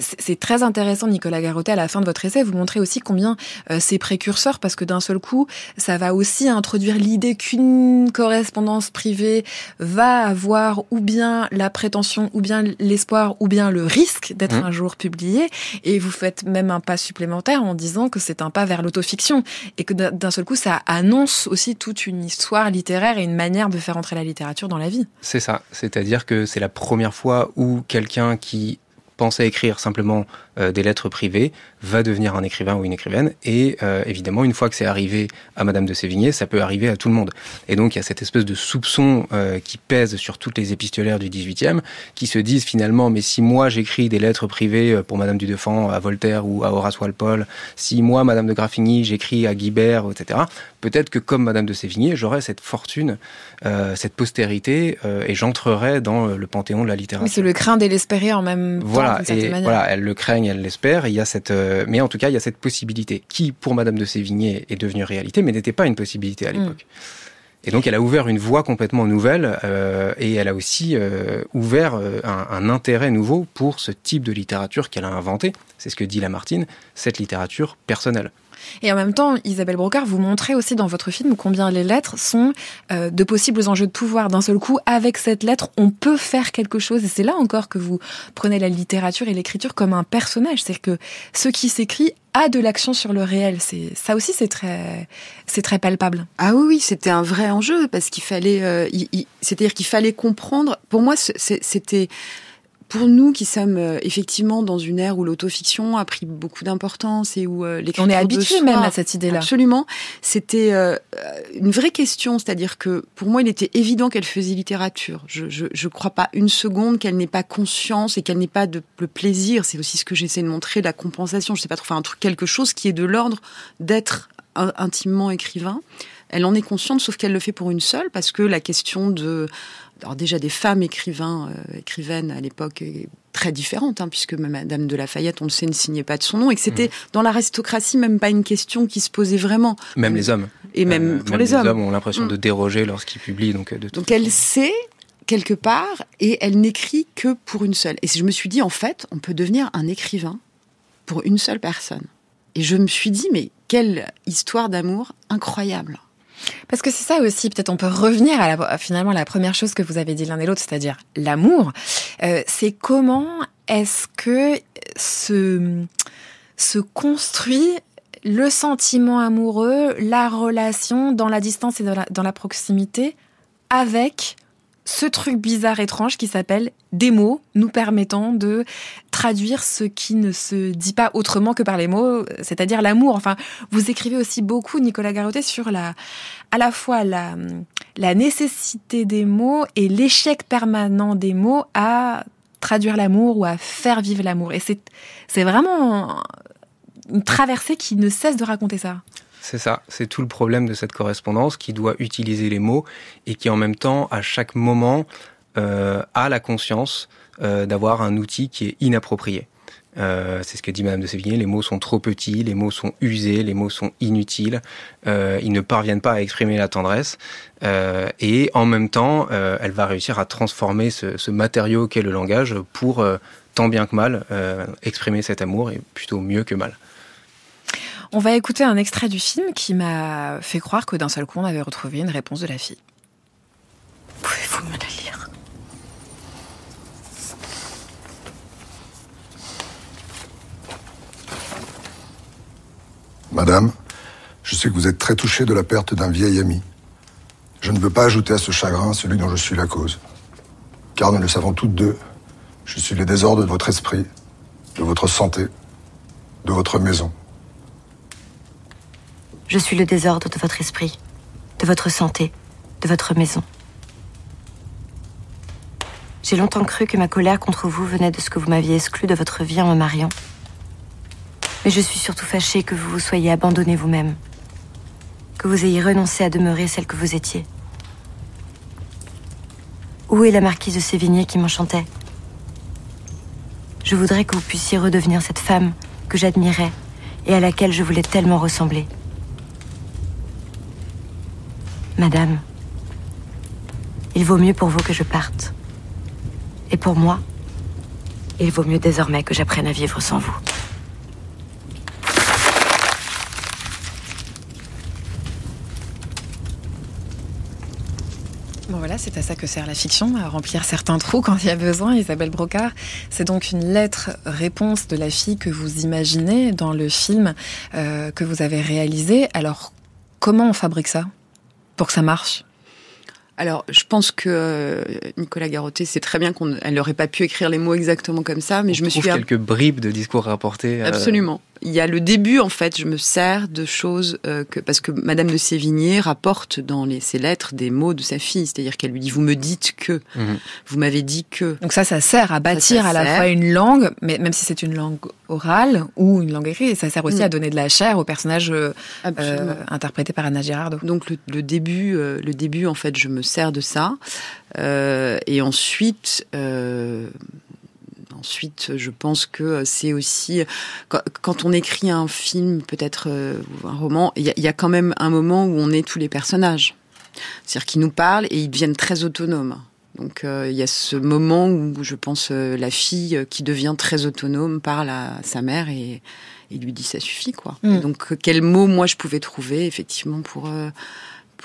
c'est très intéressant Nicolas Garotet à la fin de votre essai vous montrez aussi combien euh, c'est précurseur parce que d'un seul coup ça va aussi introduire l'idée qu'une correspondance privée va avoir ou bien la prétention ou bien l'espoir ou bien le risque d'être mmh. un jour publié et vous faites même un pas supplémentaire en disant que c'est un pas vers l'autofiction et que d'un seul coup ça annonce aussi toute une histoire littéraire et une manière de faire entrer la littérature dans la vie. C'est ça, c'est-à-dire que c'est la première fois où quelqu'un qui pensait écrire simplement euh, des lettres privées va devenir un écrivain ou une écrivaine. Et euh, évidemment, une fois que c'est arrivé à Madame de Sévigné, ça peut arriver à tout le monde. Et donc, il y a cette espèce de soupçon euh, qui pèse sur toutes les épistolaires du 18e, qui se disent finalement, mais si moi j'écris des lettres privées pour Madame du Deffand, à Voltaire ou à Horace Walpole, si moi, Madame de Graffigny, j'écris à Guibert, etc., peut-être que comme Madame de Sévigné, j'aurais cette fortune, cette postérité, et j'entrerai dans le panthéon de la littérature. Mais c'est le craint et l'espérer en même temps. Voilà, et voilà, elle le craignent, elle l'espère. Il y a cette, euh, mais en tout cas, il y a cette possibilité qui, pour Madame de Sévigné, est devenue réalité, mais n'était pas une possibilité à mm. l'époque. Et donc, elle a ouvert une voie complètement nouvelle euh, et elle a aussi euh, ouvert un, un, intérêt nouveau pour ce type de littérature qu'elle a inventé. C'est ce que dit Lamartine, cette littérature personnelle. Et en même temps, Isabelle Brocard, vous montrez aussi dans votre film combien les lettres sont euh, de possibles enjeux de pouvoir. D'un seul coup, avec cette lettre, on peut faire quelque chose. Et c'est là encore que vous prenez la littérature et l'écriture comme un personnage. C'est que ce qui s'écrit a de l'action sur le réel. C'est ça aussi, c'est très, c'est très palpable. Ah oui, oui, c'était un vrai enjeu parce qu'il fallait, euh, c'est-à-dire qu'il fallait comprendre. Pour moi, c'était pour nous qui sommes euh, effectivement dans une ère où l'autofiction a pris beaucoup d'importance et où euh, On est habitué même à cette idée-là. Absolument. C'était euh, une vraie question, c'est-à-dire que pour moi, il était évident qu'elle faisait littérature. Je, je, je crois pas une seconde qu'elle n'ait pas conscience et qu'elle n'ait pas de le plaisir. C'est aussi ce que j'essaie de montrer, la compensation. Je sais pas trop, enfin un truc, quelque chose qui est de l'ordre d'être intimement écrivain. Elle en est consciente, sauf qu'elle le fait pour une seule, parce que la question de alors déjà des femmes écrivains, euh, écrivaines à l'époque très différentes, hein, puisque Madame de Lafayette, on le sait, ne signait pas de son nom, et que c'était mmh. dans l'aristocratie même pas une question qui se posait vraiment. Même les hommes. Et même euh, pour les, hommes. Les hommes ont l'impression mmh. de déroger lorsqu'ils publient. Donc, euh, de donc elle sait quelque part, et elle n'écrit que pour une seule. Et je me suis dit, en fait, on peut devenir un écrivain pour une seule personne. Et je me suis dit, mais quelle histoire d'amour incroyable. Parce que c'est ça aussi, peut-être on peut revenir à, la, finalement la première chose que vous avez dit l'un et l'autre, c'est-à-dire l'amour. Euh, c'est comment est-ce que se, se construit le sentiment amoureux, la relation dans la distance et dans la proximité avec ce truc bizarre étrange qui s'appelle des mots nous permettant de traduire ce qui ne se dit pas autrement que par les mots, c'est-à-dire l'amour. Enfin, vous écrivez aussi beaucoup, Nicolas Garotet, sur la, à la fois la, la nécessité des mots et l'échec permanent des mots à traduire l'amour ou à faire vivre l'amour. Et c'est, c'est vraiment une traversée qui ne cesse de raconter ça. C'est ça, c'est tout le problème de cette correspondance qui doit utiliser les mots et qui en même temps, à chaque moment, euh, a la conscience euh, d'avoir un outil qui est inapproprié. Euh, c'est ce que dit Madame de Sévigné, les mots sont trop petits, les mots sont usés, les mots sont inutiles, ils ne parviennent pas à exprimer la tendresse, et en même temps, elle va réussir à transformer ce, matériau qu'est le langage pour, tant bien que mal, exprimer cet amour, et plutôt mieux que mal. On va écouter un extrait du film qui m'a fait croire que d'un seul coup on avait retrouvé une réponse de la fille. Pouvez-vous me la lire? Madame, je sais que vous êtes très touchée de la perte d'un vieil ami. Je ne veux pas ajouter à ce chagrin celui dont je suis la cause. Car nous le savons toutes deux, je suis les désordres de votre esprit, de votre santé, de votre maison. Je suis le désordre de votre esprit, de votre santé, de votre maison. J'ai longtemps cru que ma colère contre vous venait de ce que vous m'aviez exclu de votre vie en me mariant. Mais je suis surtout fâchée que vous vous soyez abandonné vous-même, que vous ayez renoncé à demeurer celle que vous étiez. Où est la marquise de Sévigné qui m'enchantait? Je voudrais que vous puissiez redevenir cette femme que j'admirais et à laquelle je voulais tellement ressembler. Madame, il vaut mieux pour vous que je parte. Et pour moi, il vaut mieux désormais que j'apprenne à vivre sans vous. Bon voilà, c'est à ça que sert la fiction, à remplir certains trous quand il y a besoin. Isabelle Brocard, c'est donc une lettre-réponse de la fille que vous imaginez dans le film euh, que vous avez réalisé. Alors, comment on fabrique ça? Pour que ça marche alors, je pense que euh, Nicolas Garoté sait très bien qu'elle n'aurait pas pu écrire les mots exactement comme ça, mais On je me suis quelques bribes de discours rapportés. euh, Absolument. Il y a le début, en fait, je me sers de choses euh, que parce que Madame de Sévigné rapporte dans les, ses lettres des mots de sa fille, c'est-à-dire qu'elle lui dit vous me dites que, Mhm. vous m'avez dit que. Donc ça, ça sert à bâtir ça à la fois une langue, mais même si c'est une langue orale ou une langue écrite, ça sert aussi Mm. à donner de la chair au personnage euh, euh, interprété par Anna Girardot. Donc le, le début, euh, le début, en fait, je me sers de ça, Euh, et ensuite. Euh, Ensuite, je pense que c'est aussi quand, on écrit un film, peut-être euh, ou un roman, il y, a- quand même un moment où on est tous les personnages, c'est-à-dire qu'ils nous parlent et ils deviennent très autonomes. Donc euh, il y a ce moment où je pense euh, la fille euh, qui devient très autonome parle à sa mère et, et lui dit ça suffit quoi. Mm. Et donc euh, quel mot moi je pouvais trouver effectivement pour euh,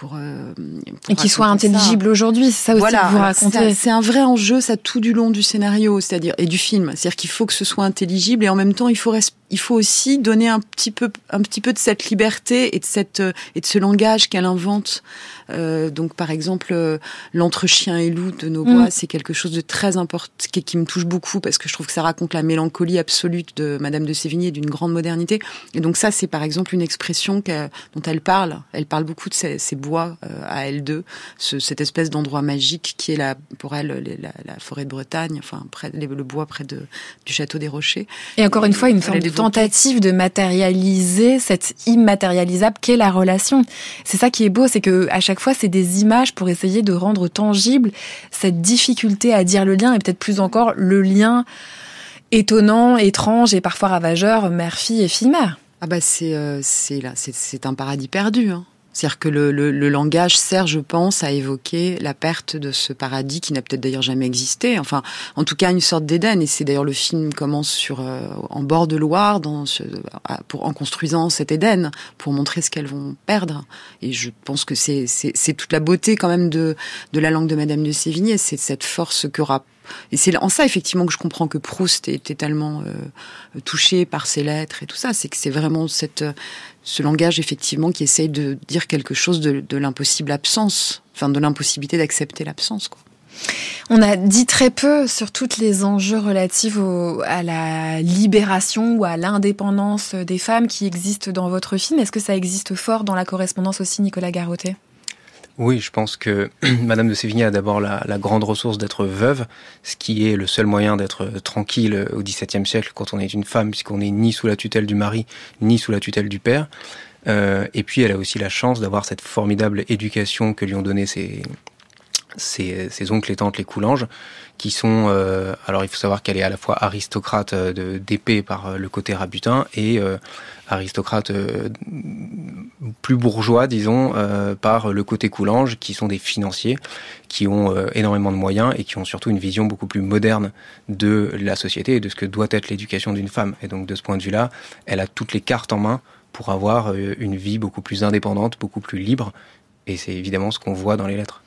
pour, euh, pour Et qui soit intelligible aujourd'hui, c'est ça aussi Voilà, que vous racontez. c'est- C'est un vrai enjeu, ça tout du long du scénario, c'est-à-dire et du film. C'est-à-dire qu'il faut que ce soit intelligible et en même temps il faut il faut aussi donner un petit peu un petit peu de cette liberté et de cette euh, et de ce langage qu'elle invente. Euh, donc par exemple euh, l'entre chien et loup de nos bois, Mm. c'est quelque chose de très important qui, qui me touche beaucoup parce que je trouve que ça raconte la mélancolie absolue de Madame de Sévigné d'une grande modernité. Et donc ça c'est par exemple une expression dont elle parle. Elle parle beaucoup de ces, ces bois euh, à L2, ce- cette espèce d'endroit magique qui est la, pour elle les- la, la forêt de Bretagne, enfin près, les- le bois près de, du château des Rochers. Et encore une fois, une forme de tentative de matérialiser cette immatérialisable qu'est la relation. C'est ça qui est beau, c'est que à chaque fois, c'est des images pour essayer de rendre tangible cette difficulté à dire le lien et peut-être plus encore le lien étonnant, étrange et parfois ravageur mère-fille et fille-mère. Ah bah c'est euh, c'est là c'est un paradis perdu. Hein. C'est-à-dire que le, le, le, langage sert, je pense, à évoquer la perte de ce paradis qui n'a peut-être d'ailleurs jamais existé. Enfin, en tout cas, une sorte d'Éden. Et c'est d'ailleurs le film commence sur euh, en bord de Loire, dans ce, pour en construisant cet Éden pour montrer ce qu'elles vont perdre. Et je pense que c'est toute la beauté quand même de de la langue de Madame de Sévigné. C'est cette force qu'aura et c'est en ça effectivement que je comprends que Proust était tellement euh, touché par ses lettres et tout ça. C'est que c'est vraiment cette, ce langage effectivement qui essaye de dire quelque chose de, l'impossible absence, enfin de l'impossibilité d'accepter l'absence. On a dit très peu sur tous les enjeux relatifs à la libération ou à l'indépendance des femmes qui existent dans votre film. Est-ce que ça existe fort dans la correspondance aussi, Nicolas Garotet oui, je pense que Madame de Sévigné a d'abord la, grande ressource d'être veuve, ce qui est le seul moyen d'être tranquille au XVIIe siècle quand on est une femme, puisqu'on n'est ni sous la tutelle du mari, ni sous la tutelle du père. Euh, et puis elle a aussi la chance d'avoir cette formidable éducation que lui ont donnée ses, ses, ses, oncles et tantes les Coulanges, qui sont... Euh, alors il faut savoir qu'elle est à la fois aristocrate euh, d'épée par euh, le côté rabutin et euh, aristocrate euh, plus bourgeois, disons, euh, par le côté Coulanges, qui sont des financiers, qui ont énormément de moyens et qui ont surtout une vision beaucoup plus moderne de la société et de ce que doit être l'éducation d'une femme. Et donc de ce point de vue-là, elle a toutes les cartes en main pour avoir une vie beaucoup plus indépendante, beaucoup plus libre. Et c'est évidemment ce qu'on voit dans les lettres.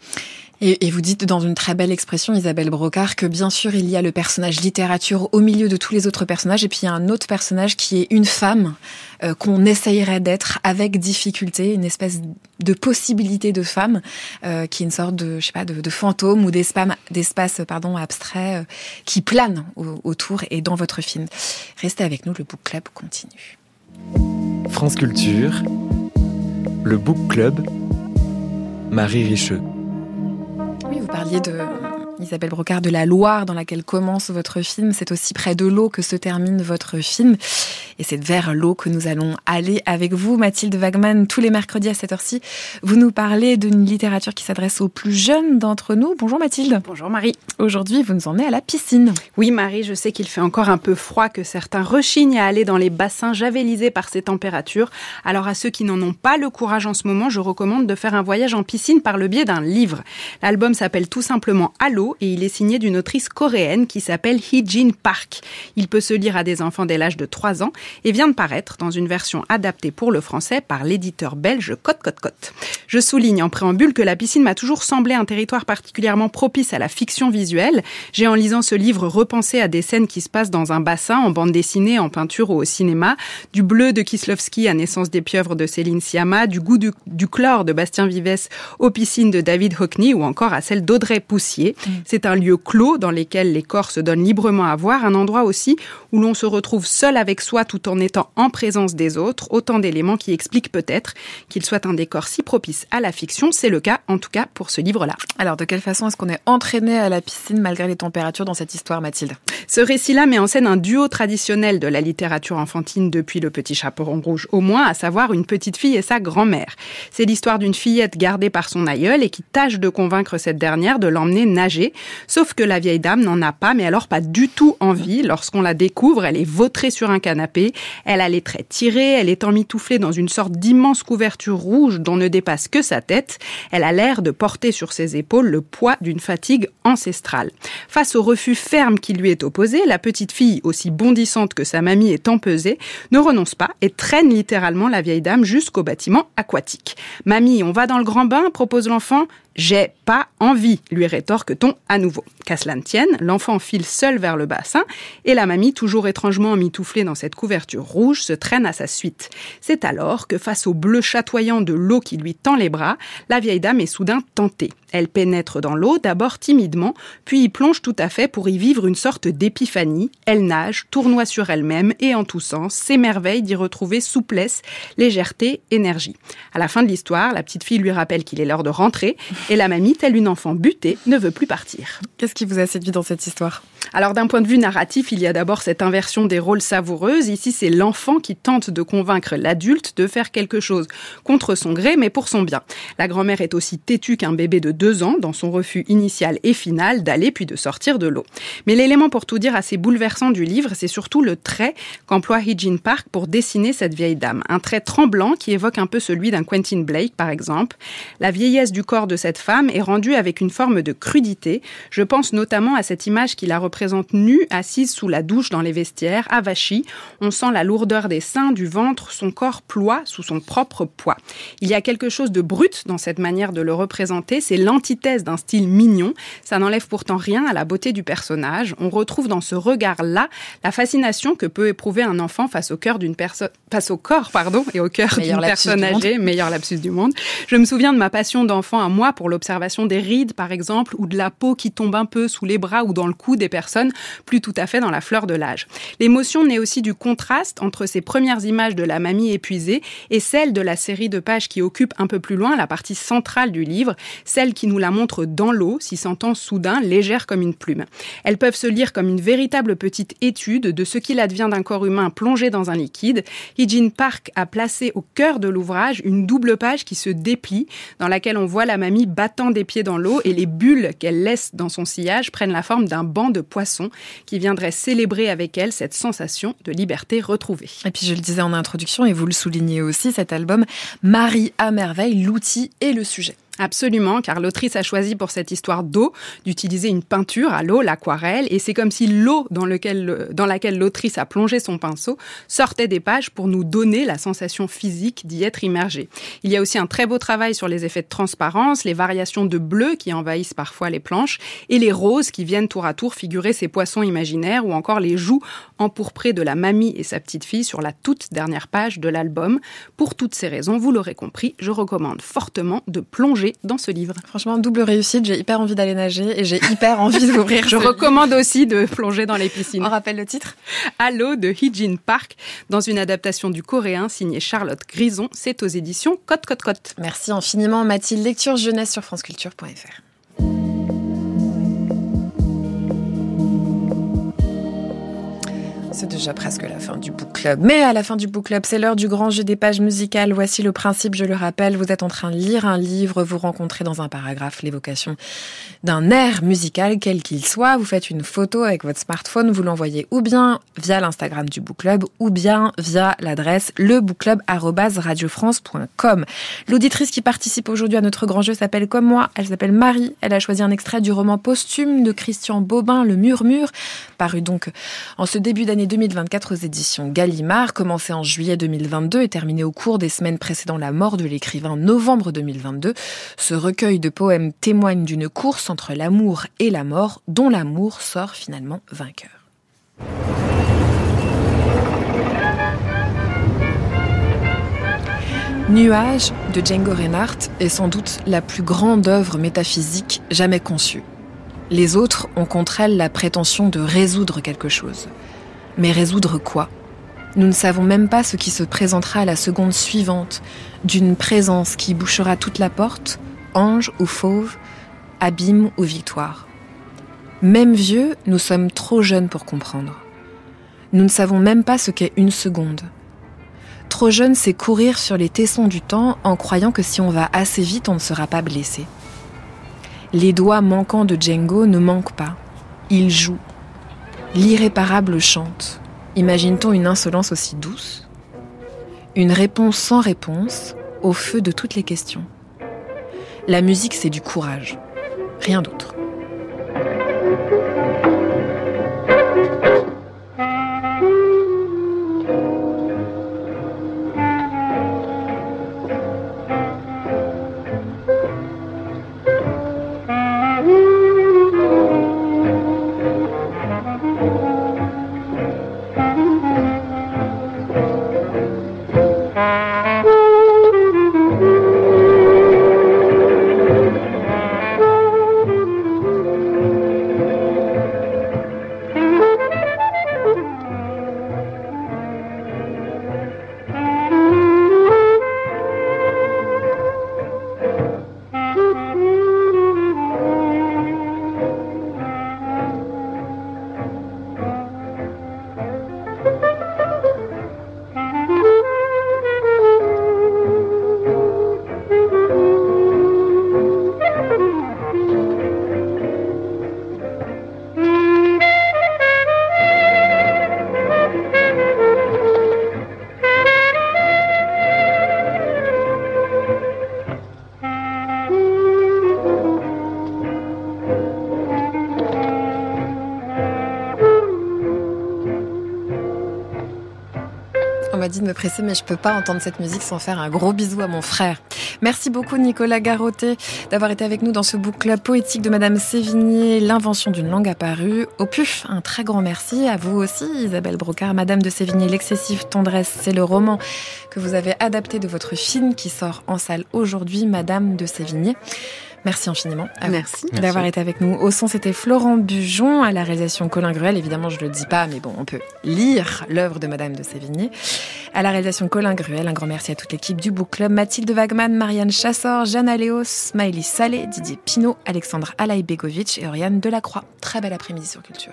Et, vous dites dans une très belle expression, Isabelle Brocard, que bien sûr il y a le personnage littérature au milieu de tous les autres personnages, et puis il y a un autre personnage qui est une femme euh, qu'on essayerait d'être avec difficulté, une espèce de possibilité de femme, euh, qui est une sorte de, je sais pas, de, fantôme ou d'espace, pardon, abstrait euh, qui plane au, autour et dans votre film. Restez avec nous, le Book Club continue. France Culture, le Book Club, Marie Richeux. Vous parliez de Isabelle Brocard de la Loire dans laquelle commence votre film. C'est aussi près de l'eau que se termine votre film. Et c'est vers l'eau que nous allons aller avec vous, Mathilde Wagman, tous les mercredis à cette heure-ci. Vous nous parlez d'une littérature qui s'adresse aux plus jeunes d'entre nous. Bonjour Mathilde. Bonjour Marie. Aujourd'hui, vous nous emmenez à la piscine. Oui Marie, je sais qu'il fait encore un peu froid, que certains rechignent à aller dans les bassins javelisés par ces températures. Alors à ceux qui n'en ont pas le courage en ce moment, je recommande de faire un voyage en piscine par le biais d'un livre. L'album s'appelle tout simplement Et il est signé d'une autrice coréenne qui s'appelle Hee-jin Park. Il peut se lire à des enfants dès l'âge de 3 ans et vient de paraître dans une version adaptée pour le français par l'éditeur belge Cote Cote Cote. Je souligne en préambule que la piscine m'a toujours semblé un territoire particulièrement propice à la fiction visuelle. J'ai en lisant ce livre repensé à des scènes qui se passent dans un bassin, en bande dessinée, en peinture ou au cinéma, du bleu de Kislovski à Naissance des pieuvres de Céline Sciamma, du goût du, chlore de Bastien Vives aux piscines de David Hockney ou encore à celle d'Audrey Poussier. C'est un lieu clos dans lequel les corps se donnent librement à voir, un endroit aussi où l'on se retrouve seul avec soi tout en étant en présence des autres, autant d'éléments qui expliquent peut-être qu'il soit un décor si propice à la fiction. C'est le cas, en tout cas, pour ce livre-là. Alors, de quelle façon est-ce qu'on est entraîné à la piscine malgré les températures dans cette histoire, Mathilde? Ce récit-là met en scène un duo traditionnel de la littérature enfantine depuis le petit chaperon rouge au moins, à savoir une petite fille et sa grand-mère. C'est l'histoire d'une fillette gardée par son aïeul et qui tâche de convaincre cette dernière de l'emmener nager. Sauf que la vieille dame n'en a pas, mais alors pas du tout envie. Lorsqu'on la découvre, elle est vautrée sur un canapé. Elle a les traits tirés, elle est emmitouflée dans une sorte d'immense couverture rouge dont ne dépasse que sa tête. Elle a l'air de porter sur ses épaules le poids d'une fatigue ancestrale. Face au refus ferme qui lui est opposé, la petite fille, aussi bondissante que sa mamie est empesée, ne renonce pas et traîne littéralement la vieille dame jusqu'au bâtiment aquatique. Mamie, on va dans le grand bain, propose l'enfant. J'ai pas envie, lui rétorque-t-on à nouveau. Qu'à cela ne tienne, l'enfant file seul vers le bassin et la mamie, toujours étrangement mitouflée dans cette couverture rouge, se traîne à sa suite. C'est alors que, face au bleu chatoyant de l'eau qui lui tend les bras, la vieille dame est soudain tentée. Elle pénètre dans l'eau, d'abord timidement, puis y plonge tout à fait pour y vivre une sorte d'épiphanie. Elle nage, tournoie sur elle-même et en tous sens s'émerveille d'y retrouver souplesse, légèreté, énergie. À la fin de l'histoire, la petite fille lui rappelle qu'il est l'heure de rentrer Et la mamie, telle une enfant butée, ne veut plus partir. Qu'est-ce qui vous a séduit dans cette histoire? Alors d'un point de vue narratif, il y a d'abord cette inversion des rôles savoureuses. Ici, c'est l'enfant qui tente de convaincre l'adulte de faire quelque chose contre son gré, mais pour son bien. La grand-mère est aussi têtue qu'un bébé de deux ans dans son refus initial et final d'aller puis de sortir de l'eau. Mais l'élément pour tout dire assez bouleversant du livre, c'est surtout le trait qu'emploie Hijin Park pour dessiner cette vieille dame. Un trait tremblant qui évoque un peu celui d'un Quentin Blake, par exemple. La vieillesse du corps de cette femme est rendue avec une forme de crudité. Je pense notamment à cette image qui la représente présente nue, assise sous la douche dans les vestiaires, avachie. On sent la lourdeur des seins, du ventre, son corps ploie sous son propre poids. Il y a quelque chose de brut dans cette manière de le représenter, c'est l'antithèse d'un style mignon. Ça n'enlève pourtant rien à la beauté du personnage. On retrouve dans ce regard-là la fascination que peut éprouver un enfant face au cœur d'une personne, face au corps, pardon, et au cœur d'une personne âgée, meilleur lapsus du monde. Je me souviens de ma passion d'enfant à moi pour l'observation des rides, par exemple, ou de la peau qui tombe un peu sous les bras ou dans le cou des personnes plus tout à fait dans la fleur de l'âge. L'émotion naît aussi du contraste entre ces premières images de la mamie épuisée et celle de la série de pages qui occupe un peu plus loin la partie centrale du livre, celle qui nous la montre dans l'eau, s'y sentant soudain légère comme une plume. Elles peuvent se lire comme une véritable petite étude de ce qu'il advient d'un corps humain plongé dans un liquide. Hijin Park a placé au cœur de l'ouvrage une double page qui se déplie, dans laquelle on voit la mamie battant des pieds dans l'eau et les bulles qu'elle laisse dans son sillage prennent la forme d'un banc de poissons qui viendrait célébrer avec elle cette sensation de liberté retrouvée. Et puis je le disais en introduction et vous le soulignez aussi, cet album marie à merveille l'outil et le sujet. Absolument, car l'autrice a choisi pour cette histoire d'eau d'utiliser une peinture à l'eau, l'aquarelle, et c'est comme si l'eau dans, laquelle l'autrice a plongé son pinceau sortait des pages pour nous donner la sensation physique d'y être immergé. Il y a aussi un très beau travail sur les effets de transparence, les variations de bleu qui envahissent parfois les planches, et les roses qui viennent tour à tour figurer ces poissons imaginaires, ou encore les joues empourprées de la mamie et sa petite fille sur la toute dernière page de l'album. Pour toutes ces raisons, vous l'aurez compris, je recommande fortement de plonger dans ce livre. Franchement, double réussite. J'ai hyper envie d'aller nager et j'ai hyper envie d'ouvrir. Je recommande aussi de plonger dans les piscines. On rappelle le titre? Allo de Hijin Park, dans une adaptation du coréen signée Charlotte Grison. C'est aux éditions Cote Cote Cote. Merci infiniment, Mathilde. Lecture jeunesse sur franceculture.fr. C'est déjà presque la fin du book club. Mais à la fin du book club, c'est l'heure du grand jeu des pages musicales. Voici le principe, je le rappelle. Vous êtes en train de lire un livre, vous rencontrez dans un paragraphe l'évocation d'un air musical, quel qu'il soit. Vous faites une photo avec votre smartphone, vous l'envoyez ou bien via l'Instagram du book club ou bien via l'adresse lebookclub.radiofrance.com. L'auditrice qui participe aujourd'hui à notre grand jeu s'appelle comme moi. Elle s'appelle Marie. Elle a choisi un extrait du roman posthume de Christian Bobin, Le Murmure, paru donc en ce début d'année 2024 aux éditions Gallimard, commencé en juillet 2022 et terminé au cours des semaines précédant la mort de l'écrivain novembre 2022. Ce recueil de poèmes témoigne d'une course entre l'amour et la mort, dont l'amour sort finalement vainqueur. Nuage de Django Reinhardt est sans doute la plus grande œuvre métaphysique jamais conçue. Les autres ont contre elle la prétention de résoudre quelque chose. Mais résoudre quoi? Nous ne savons même pas ce qui se présentera à la seconde suivante, d'une présence qui bouchera toute la porte, ange ou fauve, abîme ou victoire. Même vieux, nous sommes trop jeunes pour comprendre. Nous ne savons même pas ce qu'est une seconde. Trop jeune, c'est courir sur les tessons du temps en croyant que si on va assez vite, on ne sera pas blessé. Les doigts manquants de Django ne manquent pas. Ils jouent, L'irréparable chante. Imagine-t-on une insolence aussi douce? Une réponse sans réponse, au feu de toutes les questions. La musique, c'est du courage, rien d'autre. Me presser, mais je peux pas entendre cette musique sans faire un gros bisou à mon frère. Merci beaucoup Nicolas Garoté d'avoir été avec nous dans ce book poétique de Madame Sévigné, l'invention d'une langue apparue. Au puf, un très grand merci à vous aussi Isabelle Brocard, Madame de Sévigné, l'excessive tendresse, c'est le roman que vous avez adapté de votre film qui sort en salle aujourd'hui, Madame de Sévigné. Merci infiniment. Merci. D'avoir été avec nous. Au son, c'était Florent Bujon, à la réalisation Colin Gruel. Évidemment, je ne le dis pas, mais bon, on peut lire l'œuvre de Madame de Sévigné. À la réalisation Colin Gruel, un grand merci à toute l'équipe du Book Club. Mathilde Wagman, Marianne Chassor, Jeanne Aléos, Smiley Salé, Didier Pinault, Alexandre Alaï-Begovic et Oriane Delacroix. Très bel après-midi sur Culture.